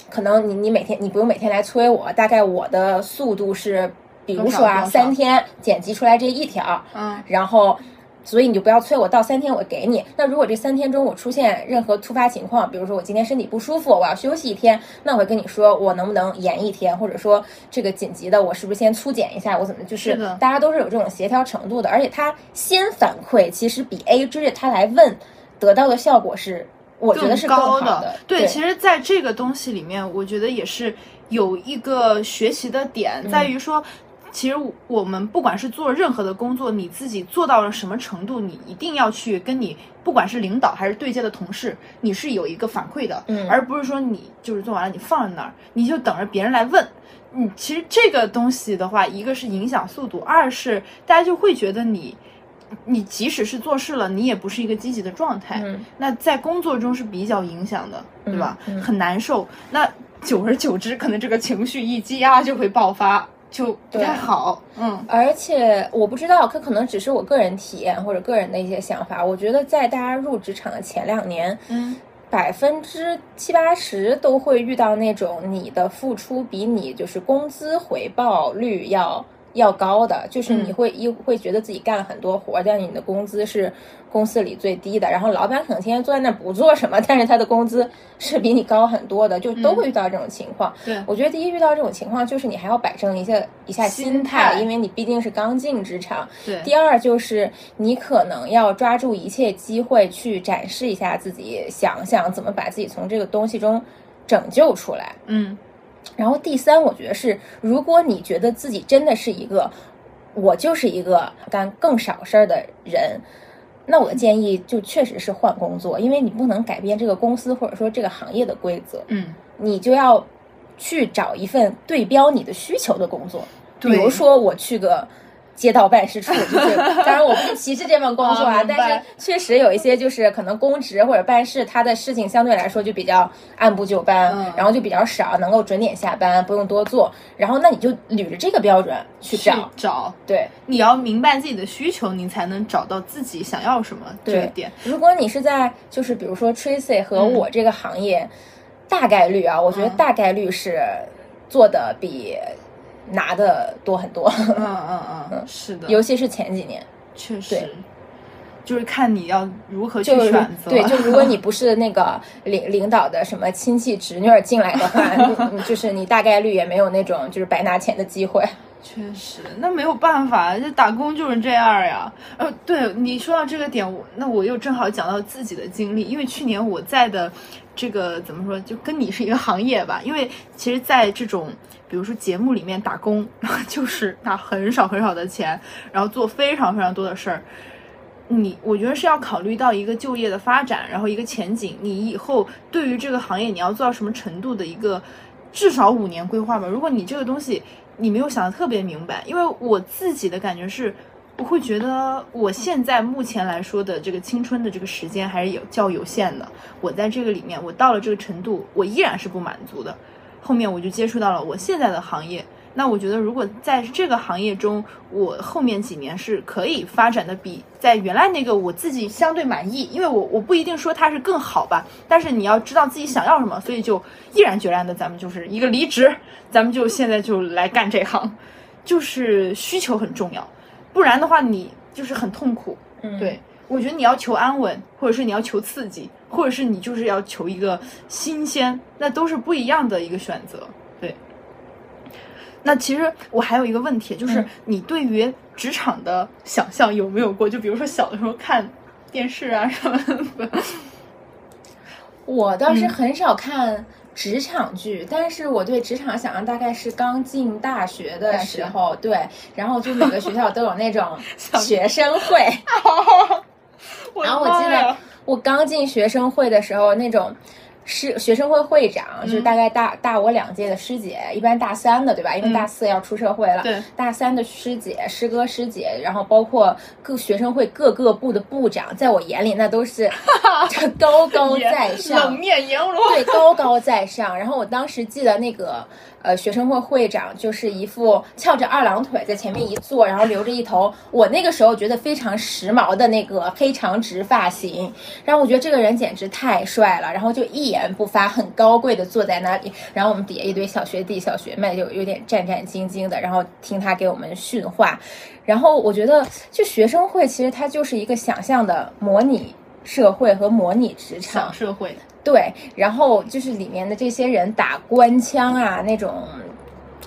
可能你你每天你不用每天来催我，大概我的速度是，比如说啊，三天剪辑出来这一条，嗯，然后。所以你就不要催我，到三天我给你。那如果这三天中我出现任何突发情况，比如说我今天身体不舒服，我要休息一天，那我会跟你说我能不能延一天，或者说这个紧急的我是不是先粗减一下，我怎么就是大家都是有这种协调程度的。而且他先反馈，其实比 A 追着他来问得到的效果是，我觉得是高的。对，其实在这个东西里面，我觉得也是有一个学习的点，在于说。其实我们不管是做任何的工作，你自己做到了什么程度，你一定要去跟你不管是领导还是对接的同事，你是有一个反馈的，嗯，而不是说你就是做完了你放在那儿，你就等着别人来问。你，其实这个东西的话，一个是影响速度，二是大家就会觉得你你即使是做事了，你也不是一个积极的状态，嗯那在工作中是比较影响的，对吧？嗯嗯很难受。那久而久之，可能这个情绪一积压就会爆发，就不太好。嗯而且我不知道，这可能只是我个人体验或者个人的一些想法。我觉得在大家入职场的前两年，嗯百分之七八十都会遇到那种你的付出比你就是工资回报率要要高的，就是你嗯会一会觉得自己干了很多活，但是你的工资是公司里最低的，然后老板可能天天坐在那儿不做什么，但是他的工资是比你高很多的，就都会遇到这种情况。对我觉得第一遇到这种情况，就是你还要摆正一下一下心心态因为你毕竟是刚进职场。对第二就是你可能要抓住一切机会去展示一下自己，想想怎么把自己从这个东西中拯救出来。嗯然后第三，我觉得是，如果你觉得自己真的是一个，我就是一个干更少事儿的人，那我的建议就确实是换工作，因为你不能改变这个公司或者说这个行业的规则，嗯，你就要去找一份对标你的需求的工作，比如说我去个。街道办事处，就是当然我不是歧视这份工作啊，但是确实有一些就是可能公职或者办事，他的事情相对来说就比较按部就班，嗯。然后就比较少，能够准点下班，不用多做。然后那你就捋着这个标准去去找，找，对。你要明白自己的需求，你才能找到自己想要什么这对一点。如果你是在就是比如说 Tracy 和我这个行业，大概率啊，我觉得嗯。大概率是做的比拿的多很多，嗯嗯嗯，是的，尤其是前几年。确实对，就是看你要如何去选择。对，就如果你不是那个领领导的什么亲戚侄女儿进来的话，你你就是你大概率也没有那种就是白拿钱的机会。确实，那没有办法，这打工就是这样呀。呃，对你说到这个点，我那我又正好讲到自己的经历，因为去年我在的这个怎么说，就跟你是一个行业吧。因为其实，在这种比如说节目里面打工，就是拿很少很少的钱，然后做非常非常多的事儿。你我觉得是要考虑到一个就业的发展，然后一个前景，你以后对于这个行业你要做到什么程度的一个至少五年规划吧。如果你这个东西你没有想的特别明白，因为我自己的感觉是，我会觉得我现在目前来说的这个青春的这个时间还是有较有限的。我在这个里面，我到了这个程度，我依然是不满足的。后面我就接触到了我现在的行业。那我觉得，如果在这个行业中，我后面几年是可以发展的比在原来那个我自己相对满意，因为我我不一定说它是更好吧，但是你要知道自己想要什么，所以就毅然决然的，咱们就是一个离职，咱们就现在就来干这行，就是需求很重要，不然的话你就是很痛苦。嗯，对，我觉得你要求安稳，或者是你要求刺激，或者是你就是要求一个新鲜，那都是不一样的一个选择。对。那其实我还有一个问题，就是嗯你对于职场的想象有没有过？就比如说小的时候看电视啊什么的。我倒是很少看职场剧，但是我对职场想象大概是刚进大学的时候，对，然后就每个学校都有那种 学生会，然后我记得我刚进学生会的时候，那种是学生会会长，嗯就是大概大大我两届的师姐，一般大三的对吧？因为大四要出社会了，大三的师姐、师哥、师姐，然后包括各学生会各个部的部长，在我眼里那都是 高高在上，冷面阎罗。对，高高在上。然后我当时记得那个呃学生会会长就是一副翘着二郎腿在前面一坐，然后留着一头我那个时候觉得非常时髦的那个黑长直发型。然后我觉得这个人简直太帅了，然后就一言不发，很高贵的坐在那里。然后我们底下一堆小学弟小学妹就有点战战兢兢的，然后听他给我们训话。然后我觉得，就学生会其实它就是一个想象的模拟社会和模拟职场小。社会，对，然后就是里面的这些人打官腔啊，那种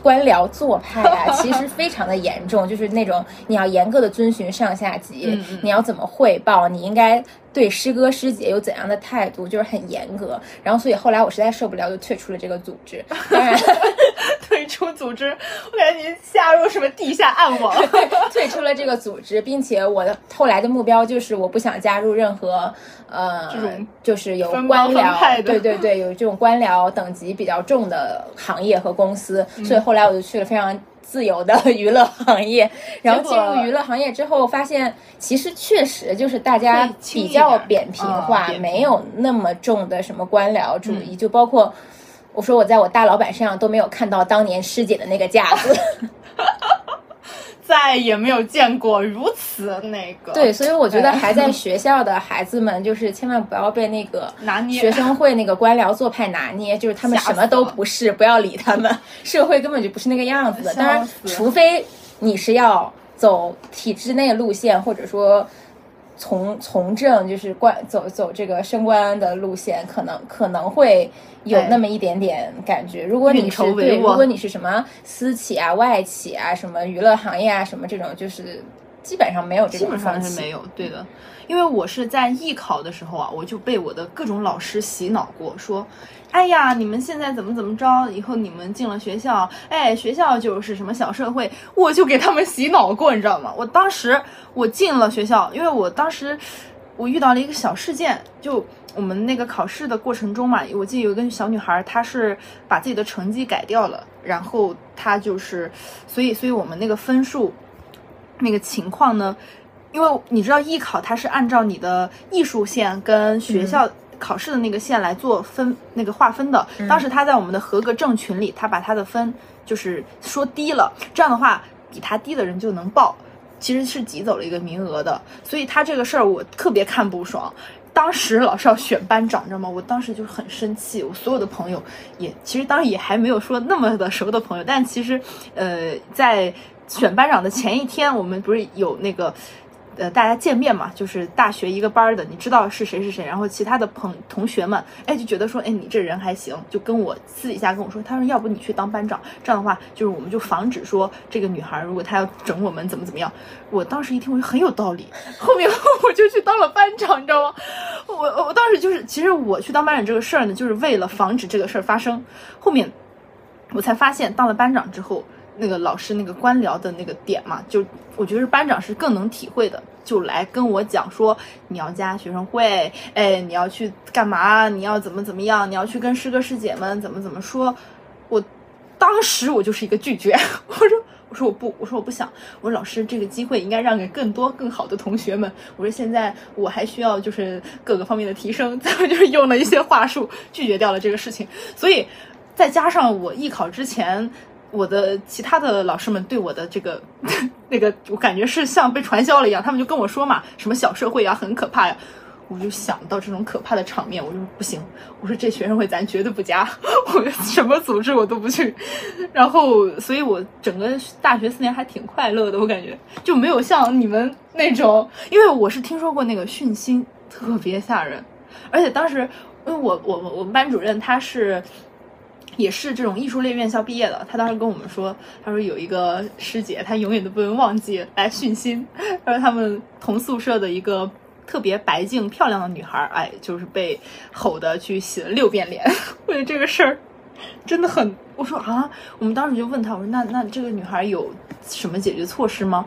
官僚做派啊，其实非常的严重，就是那种你要严格的遵循上下级，你要怎么汇报，你应该对师哥师姐有怎样的态度，就是很严格。然后所以后来我实在受不了，就退出了这个组织。当然，退出组织，我感觉你加入什么地下暗网。退出了这个组织，并且我的后来的目标就是我不想加入任何呃这种就是有分官僚，对对对，有这种官僚等级比较重的行业和公司，嗯。所以后来我就去了非常自由的娱乐行业，然后进入娱乐行业之后，发现其实确实就是大家比较扁平化，没有那么重的什么官僚主义，就包括我说我在我大老板身上都没有看到当年师姐的那个架子。再也没有见过如此那个对，所以我觉得还在学校的孩子们，就是千万不要被那个拿捏学生会那个官僚做派拿捏，就是他们什么都不是，不要理他们，社会根本就不是那个样子的。当然，除非你是要走体制内路线，或者说。从从政就是官走走这个升官的路线，可能可能会有那么一点点感觉。如果你是对，如果你是什么私企啊、外企啊、什么娱乐行业啊、什么这种，就是基本上没有这种基本上。是没有，对的。因为我是在艺考的时候啊，我就被我的各种老师洗脑过，说，哎呀，你们现在怎么怎么着，以后你们进了学校，哎，学校就是什么小社会，我就给他们洗脑过，你知道吗？我当时我进了学校，因为我当时我遇到了一个小事件，就。我们那个考试的过程中嘛，我记得有一个小女孩，她是把自己的成绩改掉了，然后她就是，所以，所以我们那个分数那个情况呢，因为你知道艺考它是按照你的艺术线跟学校考试的那个线来做分、那个划分的。当时他在我们的合格证群里，他把他的分就是说低了，这样的话比他低的人就能报，其实是挤走了一个名额的。所以他这个事儿我特别看不爽。当时老师要选班长，你知道吗？我当时就很生气，我所有的朋友也其实当时也还没有说那么的熟的朋友，但其实呃在选班长的前一天，我们不是有那个。呃，大家见面嘛，就是大学一个班的，你知道是谁是谁，然后其他的朋同学们，哎，就觉得说，哎，你这人还行，就跟我私底下跟我说，他说要不你去当班长，这样的话，就是我们就防止说这个女孩如果她要整我们怎么怎么样。我当时一听，我就很有道理，后面 我就去当了班长，你知道吗？我我当时就是，其实我去当班长这个事儿呢，就是为了防止这个事儿发生。后面我才发现，当了班长之后，那个老师那个官僚的那个点嘛，就我觉得班长是更能体会的，就来跟我讲说你要加学生会，哎，你要去干嘛？你要怎么怎么样？你要去跟师哥师姐们怎么怎么说？我当时我就是一个拒绝，我说我说我不，我说我不想，我说老师这个机会应该让给更多更好的同学们。我说现在我还需要就是各个方面的提升，咱们就是用了一些话术拒绝掉了这个事情，所以再加上我艺考之前。我的其他的老师们对我的这个 那个，我感觉是像被传销了一样，他们就跟我说嘛，什么小社会啊，很可怕呀。我就想到这种可怕的场面，我就不行，我说这学生会咱绝对不加，我什么组织我都不去。然后，所以我整个大学四年还挺快乐的，我感觉就没有像你们那种，因为我是听说过那个训心特别吓人，而且当时因为我我我们班主任他是。也是这种艺术类院校毕业的，他当时跟我们说，他说有一个师姐，她永远都不能忘记来训心。他说他们同宿舍的一个特别白净漂亮的女孩，哎，就是被吼的去洗了六遍脸。为了这个事儿真的很，我说啊，我们当时就问他，我说那那这个女孩有什么解决措施吗？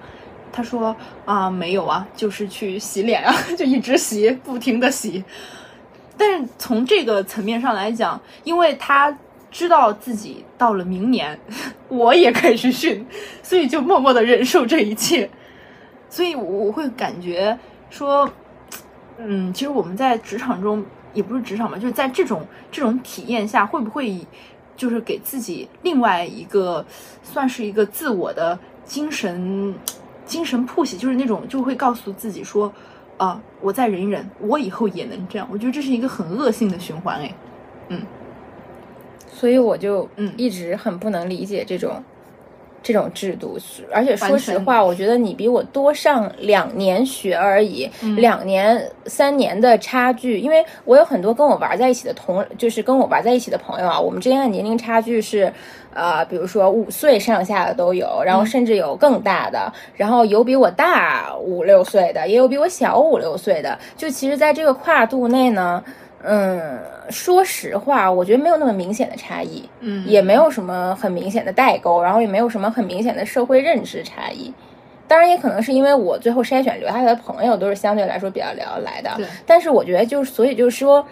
他说啊，没有啊，就是去洗脸啊，就一直洗，不停的洗。但是从这个层面上来讲，因为他知道自己到了明年，我也可以去训，所以就默默的忍受这一切。所以我会感觉说，嗯，其实我们在职场中，也不是职场嘛，就是在这种这种体验下，会不会就是给自己另外一个算是一个自我的精神精神铺洗，就是那种就会告诉自己说，啊，我再忍一忍，我以后也能这样。我觉得这是一个很恶性的循环，哎，嗯。所以我就嗯一直很不能理解这种、这种制度，而且说实话，我觉得你比我多上两年学而已，嗯两年三年的差距，因为我有很多跟我玩在一起的同，就是跟我玩在一起的朋友啊，我们之间的年龄差距是。呃，比如说五岁上下的都有，然后甚至有更大的，然后有比我大五六岁的，也有比我小五六岁的。就其实，在这个跨度内呢，嗯，说实话，我觉得没有那么明显的差异，嗯也没有什么很明显的代沟，然后也没有什么很明显的社会认知差异。当然，也可能是因为我最后筛选留下来的朋友都是相对来说比较聊得来的对，但是我觉得就是，所以就是说，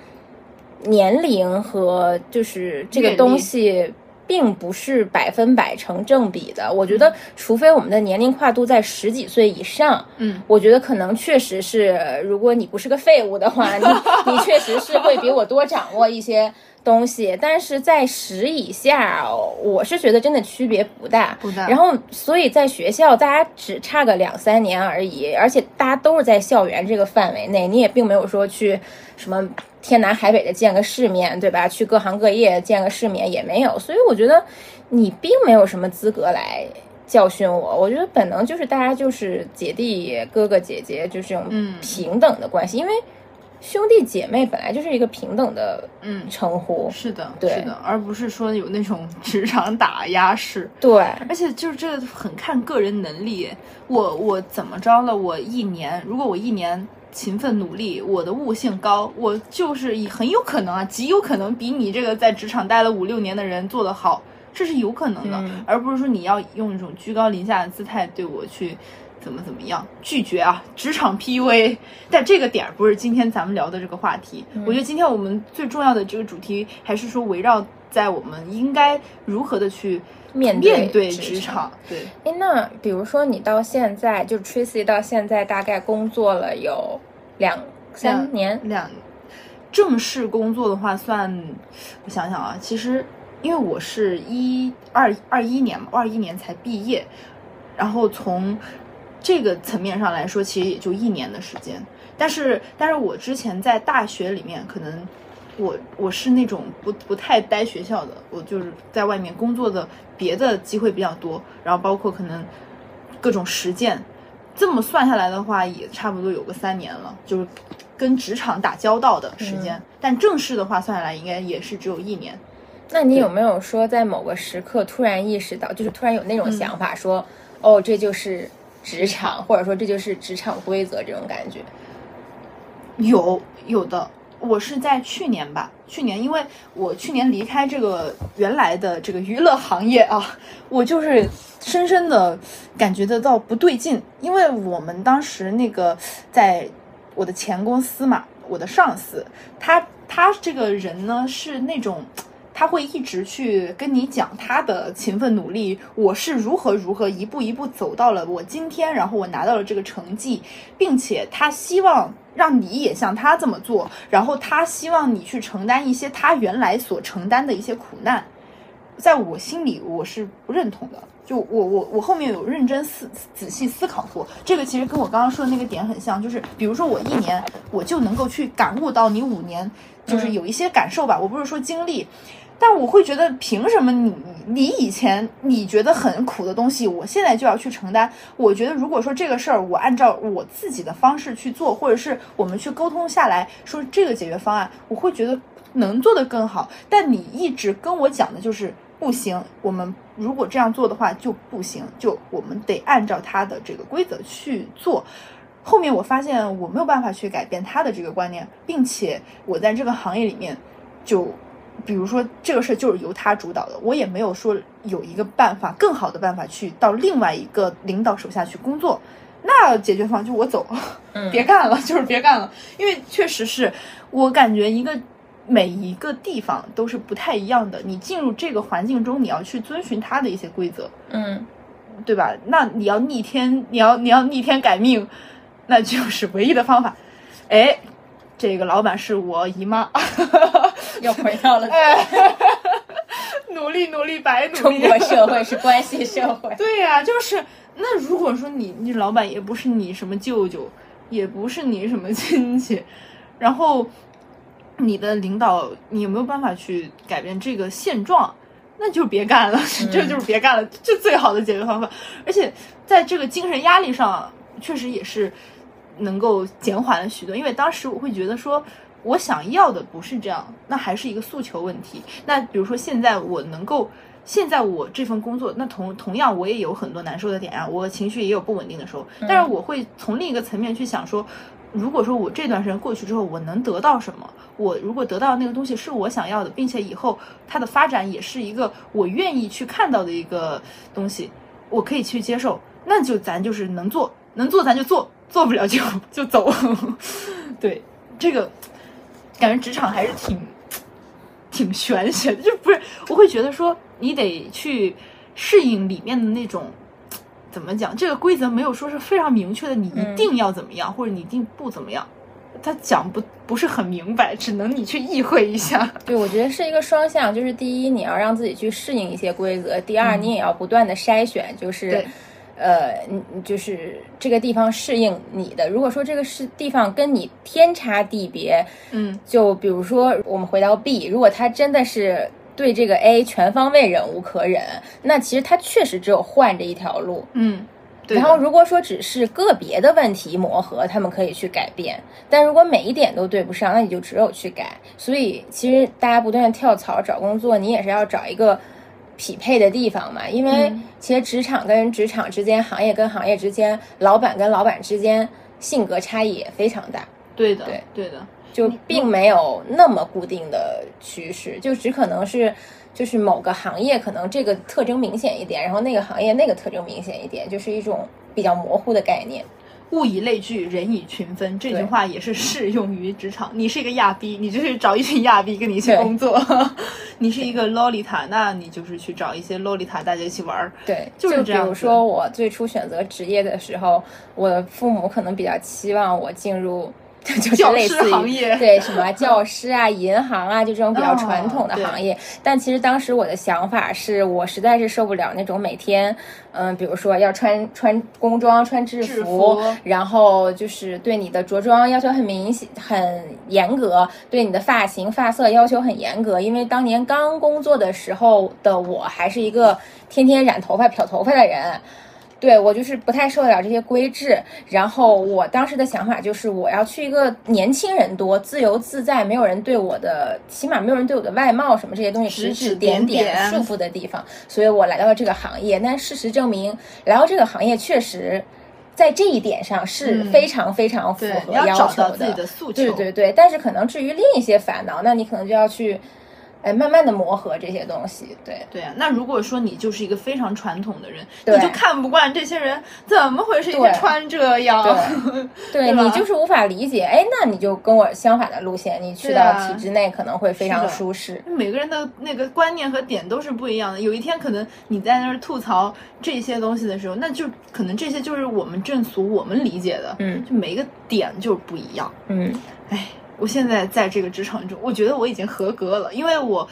年龄和就是这个东西并不是百分百成正比的。我觉得，除非我们的年龄跨度在十几岁以上，嗯，我觉得可能确实是，如果你不是个废物的话，你你确实是会比我多掌握一些东西。但是在十以下，我是觉得真的区别不大。不大然后，所以在学校，大家只差个两三年而已，而且大家都是在校园这个范围内，你也并没有说去什么天南海北的见个世面，对吧？去各行各业见个世面也没有，所以我觉得你并没有什么资格来教训我。我觉得本能就是大家就是姐弟、哥哥姐姐，就是这种嗯平等的关系，因为兄弟姐妹本来就是一个平等的嗯，称呼。是的，对是的，而不是说有那种职场打压式。对，而且就是这很看个人能力。我我怎么着了？我一年，如果我一年勤奋努力，我的悟性高，我就是以很有可能啊，极有可能比你这个在职场待了五六年的人做得好，这是有可能的，嗯而不是说你要用一种居高临下的姿态对我去。怎么怎么样？拒绝啊！职场 PUA，但这个点儿不是今天咱们聊的这个话题。我觉得今天我们最重要的这个主题，还是说围绕在我们应该如何的去面面对职职场，对，哎，那比如说你到现在，就 Tracy 到现在大概工作了有两三年，两正式工作的话算，我想想啊，其实因为我是一二二一年嘛，二一年才毕业，然后从这个层面上来说，其实也就一年的时间。但是，但是我之前在大学里面，可能我我是那种不不太待学校的，我就是在外面工作的别的机会比较多，然后包括可能各种实践，这么算下来的话，也差不多有个三年了，就是跟职场打交道的时间。但正式的话算下来，应该也是只有一年。那你有没有说在某个时刻突然意识到，就是突然有那种想法说，哦，这就是职场，或者说这就是职场规则这种感觉？有有的，我是在去年吧，去年因为我去年离开这个原来的这个娱乐行业啊，我就是深深的感觉得到不对劲，因为我们当时那个在我的前公司嘛，我的上司他他这个人呢是那种。他会一直去跟你讲他的勤奋努力，我是如何如何一步一步走到了我今天，然后我拿到了这个成绩，并且他希望让你也像他这么做，然后他希望你去承担一些他原来所承担的一些苦难，在我心里我是不认同的。就我我我后面有认真思仔细思考过，这个其实跟我刚刚说的那个点很像，就是比如说我一年我就能够去感悟到你五年，就是有一些感受吧。我不是说经历，但我会觉得凭什么你你以前你觉得很苦的东西，我现在就要去承担？我觉得如果说这个事儿我按照我自己的方式去做，或者是我们去沟通下来说这个解决方案，我会觉得能做得更好。但你一直跟我讲的就是不行，我们如果这样做的话就不行，就我们得按照他的这个规则去做。后面我发现我没有办法去改变他的这个观念，并且我在这个行业里面就。比如说这个事就是由他主导的，我也没有说有一个办法更好的办法去到另外一个领导手下去工作，那解决方案就我走，嗯别干了，就是别干了，因为确实是我感觉一个每一个地方都是不太一样的，你进入这个环境中，你要去遵循它的一些规则，嗯，对吧？那你要逆天，你要你要逆天改命，那就是唯一的方法。哎，这个老板是我姨妈。又回到了哎，努力努力白努力。中国社会是关系社会。对呀、就是那如果说你你老板也不是你什么舅舅，也不是你什么亲戚，然后你的领导你有没有办法去改变这个现状？那就别干了，这就是别干了，这最好的解决方法。而且在这个精神压力上，确实也是能够减缓了许多。因为当时我会觉得说，我想要的不是这样，那还是一个诉求问题。那比如说现在我能够，现在我这份工作，那同同样我也有很多难受的点啊，我情绪也有不稳定的时候，但是我会从另一个层面去想说。如果说我这段时间过去之后，我能得到什么？我如果得到那个东西是我想要的，并且以后它的发展也是一个我愿意去看到的一个东西，我可以去接受，那就咱就是能做，能做咱就做，做不了就就走。对，这个感觉职场还是挺挺玄学的，就不是我会觉得说，你得去适应里面的那种。怎么讲？这个规则没有说是非常明确的，你一定要怎么样，或者你一定不怎么样。他讲不不是很明白，只能你去意会一下。对，我觉得是一个双向，就是第一，你要让自己去适应一些规则；第二，你也要不断的筛选，就是，呃，你就是这个地方适应你的。如果说这个是地方跟你天差地别，嗯，就比如说我们回到 B，如果他真的是对这个 A 全方位忍无可忍，那其实他确实只有换这一条路。嗯，然后如果说只是个别的问题磨合，他们可以去改变，但如果每一点都对不上，那你就只有去改。所以其实大家不断跳槽找工作，你也是要找一个匹配的地方嘛，因为嗯其实职场跟职场之间，行业跟行业之间，老板跟老板之间性格差异也非常大。对的，对对的，就并没有那么固定的趋势，就只可能是就是某个行业可能这个特征明显一点，然后那个行业那个特征明显一点，就是一种比较模糊的概念。物以类聚，人以群分，这句话也是适用于职场。你是一个亚逼，你就去找一群亚逼跟你一起工作；你是一个洛丽塔，那你就是去找一些洛丽塔，大家一起玩儿。对，就是这比样比如说我最初选择职业的时候，我的父母可能比较期望我进入。就是类似于行业对什么教师啊、银行啊，就这种比较哦传统的行业。但其实当时我的想法是我实在是受不了那种每天，嗯、比如说要穿穿工装、穿制制，服然后就是对你的着装要求很明显、很严格，对你的发型、发色要求很严格。因为当年刚工作的时候的我，还是一个天天染头发、漂头发的人。对我就是不太受得了这些规制，然后我当时的想法就是我要去一个年轻人多、自由自在，没有人对我的，起码没有人对我的外貌什么这些东西指指点点点束缚的地方，所以我来到了这个行业。但事实证明，来到这个行业确实。在这一点上是嗯非常非常符，合要要求的。对对对，但是可能至于另一些烦恼，那你可能就要去，哎，慢慢的磨合这些东西。对，对啊，那如果说你就是一个非常传统的人，你就看不惯这些人怎么回事，一对天穿这样。对你就是无法理解，哎，那你就跟我相反的路线，你去到体制内可能会非常舒适。每个人的那个观念和点都是不一样的。有一天可能你在那儿吐槽这些东西的时候，那就可能这些就是我们正俗我们理解的，嗯就每一个点就是不一样。嗯哎，我现在在这个职场中，我觉得我已经合格了，因为我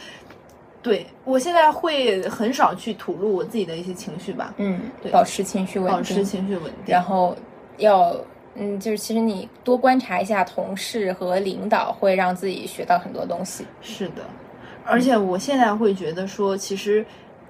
对我现在会很少去吐露我自己的一些情绪吧，嗯，对保持情绪稳定，保持情绪稳定。然后要。嗯，就是其实你多观察一下同事和领导，会让自己学到很多东西。是的，而且我现在会觉得说，其实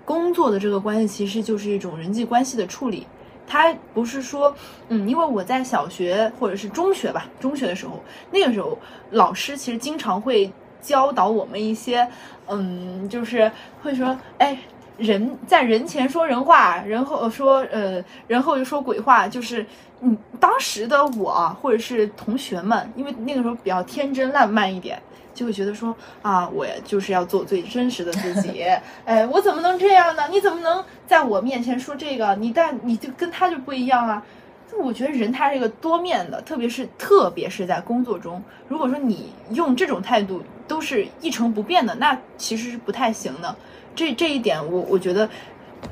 工作的这个关系其实就是一种人际关系的处理。他不是说，嗯，因为我在小学或者是中学吧，中学的时候，那个时候老师其实经常会教导我们一些，嗯，就是会说，哎，人在人前说人话，人后说呃，人后又说鬼话，就是嗯，当时的我或者是同学们，因为那个时候比较天真烂漫一点，就会觉得说啊，我就是要做最真实的自己，哎，我怎么能这样呢？你怎么能在我面前说这个？你但你就跟他就不一样啊。我觉得人他是一个多面的，特别是特别是在工作中，如果说你用这种态度都是一成不变的，那其实是不太行的。这这一点我我觉得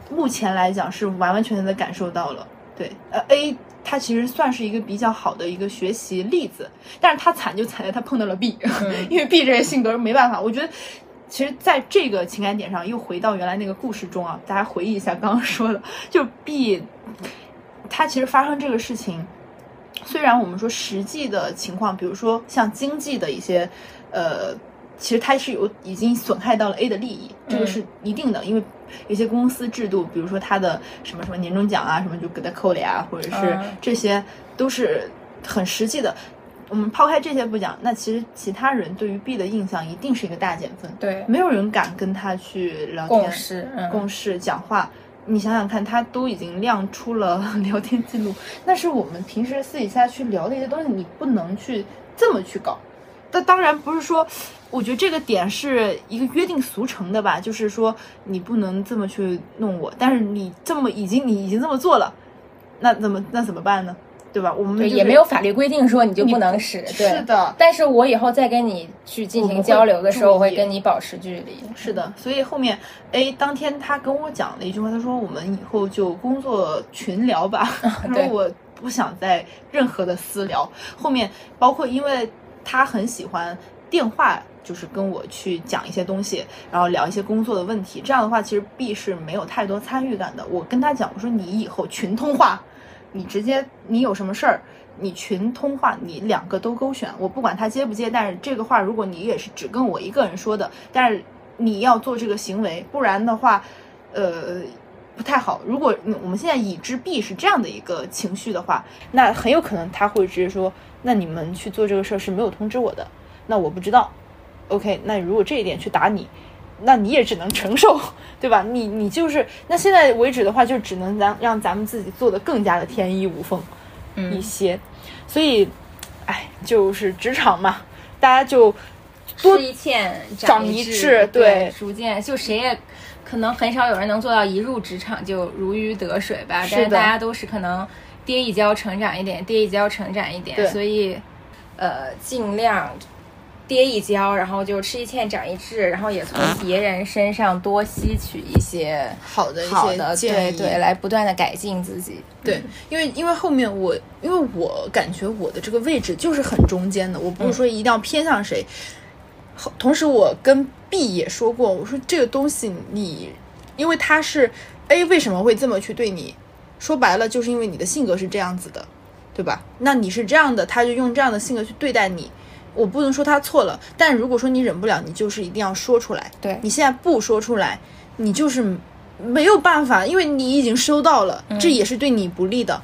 目前来讲是完完全全的感受到了。对，呃，A 他其实算是一个比较好的一个学习例子，但是他惨就惨在他碰到了 B，、因为 B 这个性格没办法。我觉得，其实在这个情感点上又回到原来那个故事中啊，大家回忆一下刚刚说的，就 B，他其实发生这个事情，虽然我们说实际的情况，比如说像经济的一些，呃。其实它是有已经损害到了 A 的利益，这个是一定的，因为有些公司制度，比如说它的什么什么年终奖啊，什么就给他扣了啊，或者是嗯这些都是很实际的。我们抛开这些不讲，那其实其他人对于 B 的印象一定是一个大减分，对，没有人敢跟他去聊天、共事，嗯，共事、讲话。你想想看，他都已经亮出了聊天记录，那是我们平时私底下去聊的一些东西，你不能去这么去搞。那当然不是说，我觉得这个点是一个约定俗成的吧，就是说你不能这么去弄我，但是你这么已经你已经这么做了，那怎么那怎么办呢？对吧？我们，就是也没有法律规定说你就不能使，对。是的，但是我以后再跟你去进行交流的时候，我会跟你保持距离。是的，所以后面，哎，当天他跟我讲了一句话，他说我们以后就工作群聊吧。他说我不想再任何的私聊。后面包括因为他很喜欢电话，就是跟我去讲一些东西，然后聊一些工作的问题。这样的话，其实 B 是没有太多参与感的。我跟他讲，我说你以后群通话，你直接你有什么事儿。你群通话，你两个都勾选，我不管他接不接，但是这个话如果你也是只跟我一个人说的，但是你要做这个行为，不然的话，呃，不太好。如果我们现在已知 B 是这样的一个情绪的话，那很有可能他会直接说，那你们去做这个事儿是没有通知我的，那我不知道。OK，那如果这一点去打你，那你也只能承受，对吧？你你就是那现在为止的话，就只能咱让咱们自己做的更加的天衣无缝嗯一些。所以，哎，就是职场嘛，大家就多吃一堑长一一智对对，逐渐就谁也可能很少有人能做到一入职场就如鱼得水吧，是的但是大家都是可能跌一跤成长一点，跌一跤成长一对点，所以呃尽量。跌一跤，然后就吃一堑长一智，然后也从别人身上多吸取一些好的一的，建议，对对，来不断的改进自己。对，因为因为后面我，因为我感觉我的这个位置就是很中间的，我不是说一定要偏向谁。后同时，我跟 B 也说过，我说这个东西你，因为他是 A 为什么会这么去对你？说白了，就是因为你的性格是这样子的，对吧？那你是这样的，他就用这样的性格去对待你。我不能说他错了，但如果说你忍不了，你就是一定要说出来。对你现在不说出来，你就是没有办法，因为你已经收到了，这也是对你不利的。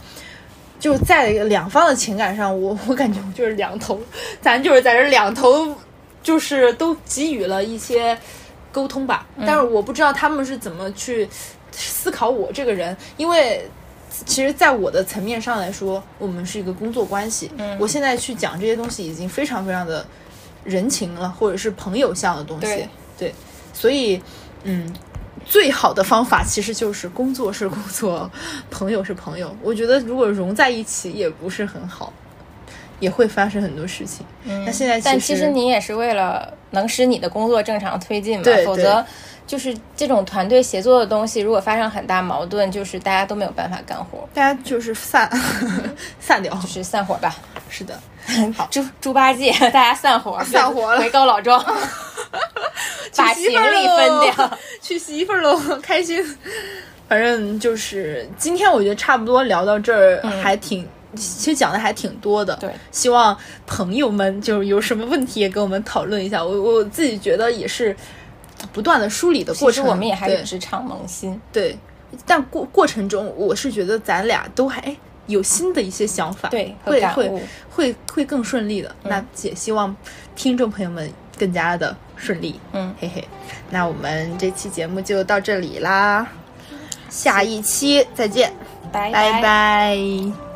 就在两方的情感上，我 我感觉我就是两头，咱就是在这两头，就是都给予了一些沟通吧。但是我不知道他们是怎么去思考我这个人，因为其实，在我的层面上来说，我们是一个工作关系。嗯我现在去讲这些东西，已经非常非常的人情了，或者是朋友向的东西。对对，所以，嗯，最好的方法其实就是工作是工作，朋友是朋友。我觉得如果融在一起也不是很好，也会发生很多事情。嗯那现在但其其实你也是为了能使你的工作正常推进嘛，对对否则就是这种团队协作的东西，如果发生很大矛盾，就是大家都没有办法干活，大家就是散 散掉。就是散伙吧。是的，好猪猪八戒，大家散伙，散伙了回高老庄，把行李分掉。娶媳妇儿喽，开心。反正就是今天我觉得差不多聊到这儿，还挺。其实讲的还挺多的，对，希望朋友们就是有什么问题也跟我们讨论一下。我我自己觉得也是不断的梳理的过程，其实我们也还是对职场萌新，对，但过过程中，我是觉得咱俩都还哎有新的一些想法，对会会会会更顺利的。那也希望听众朋友们更加的顺利，嗯，嘿嘿。那我们这期节目就到这里啦，下一期再见，拜。拜拜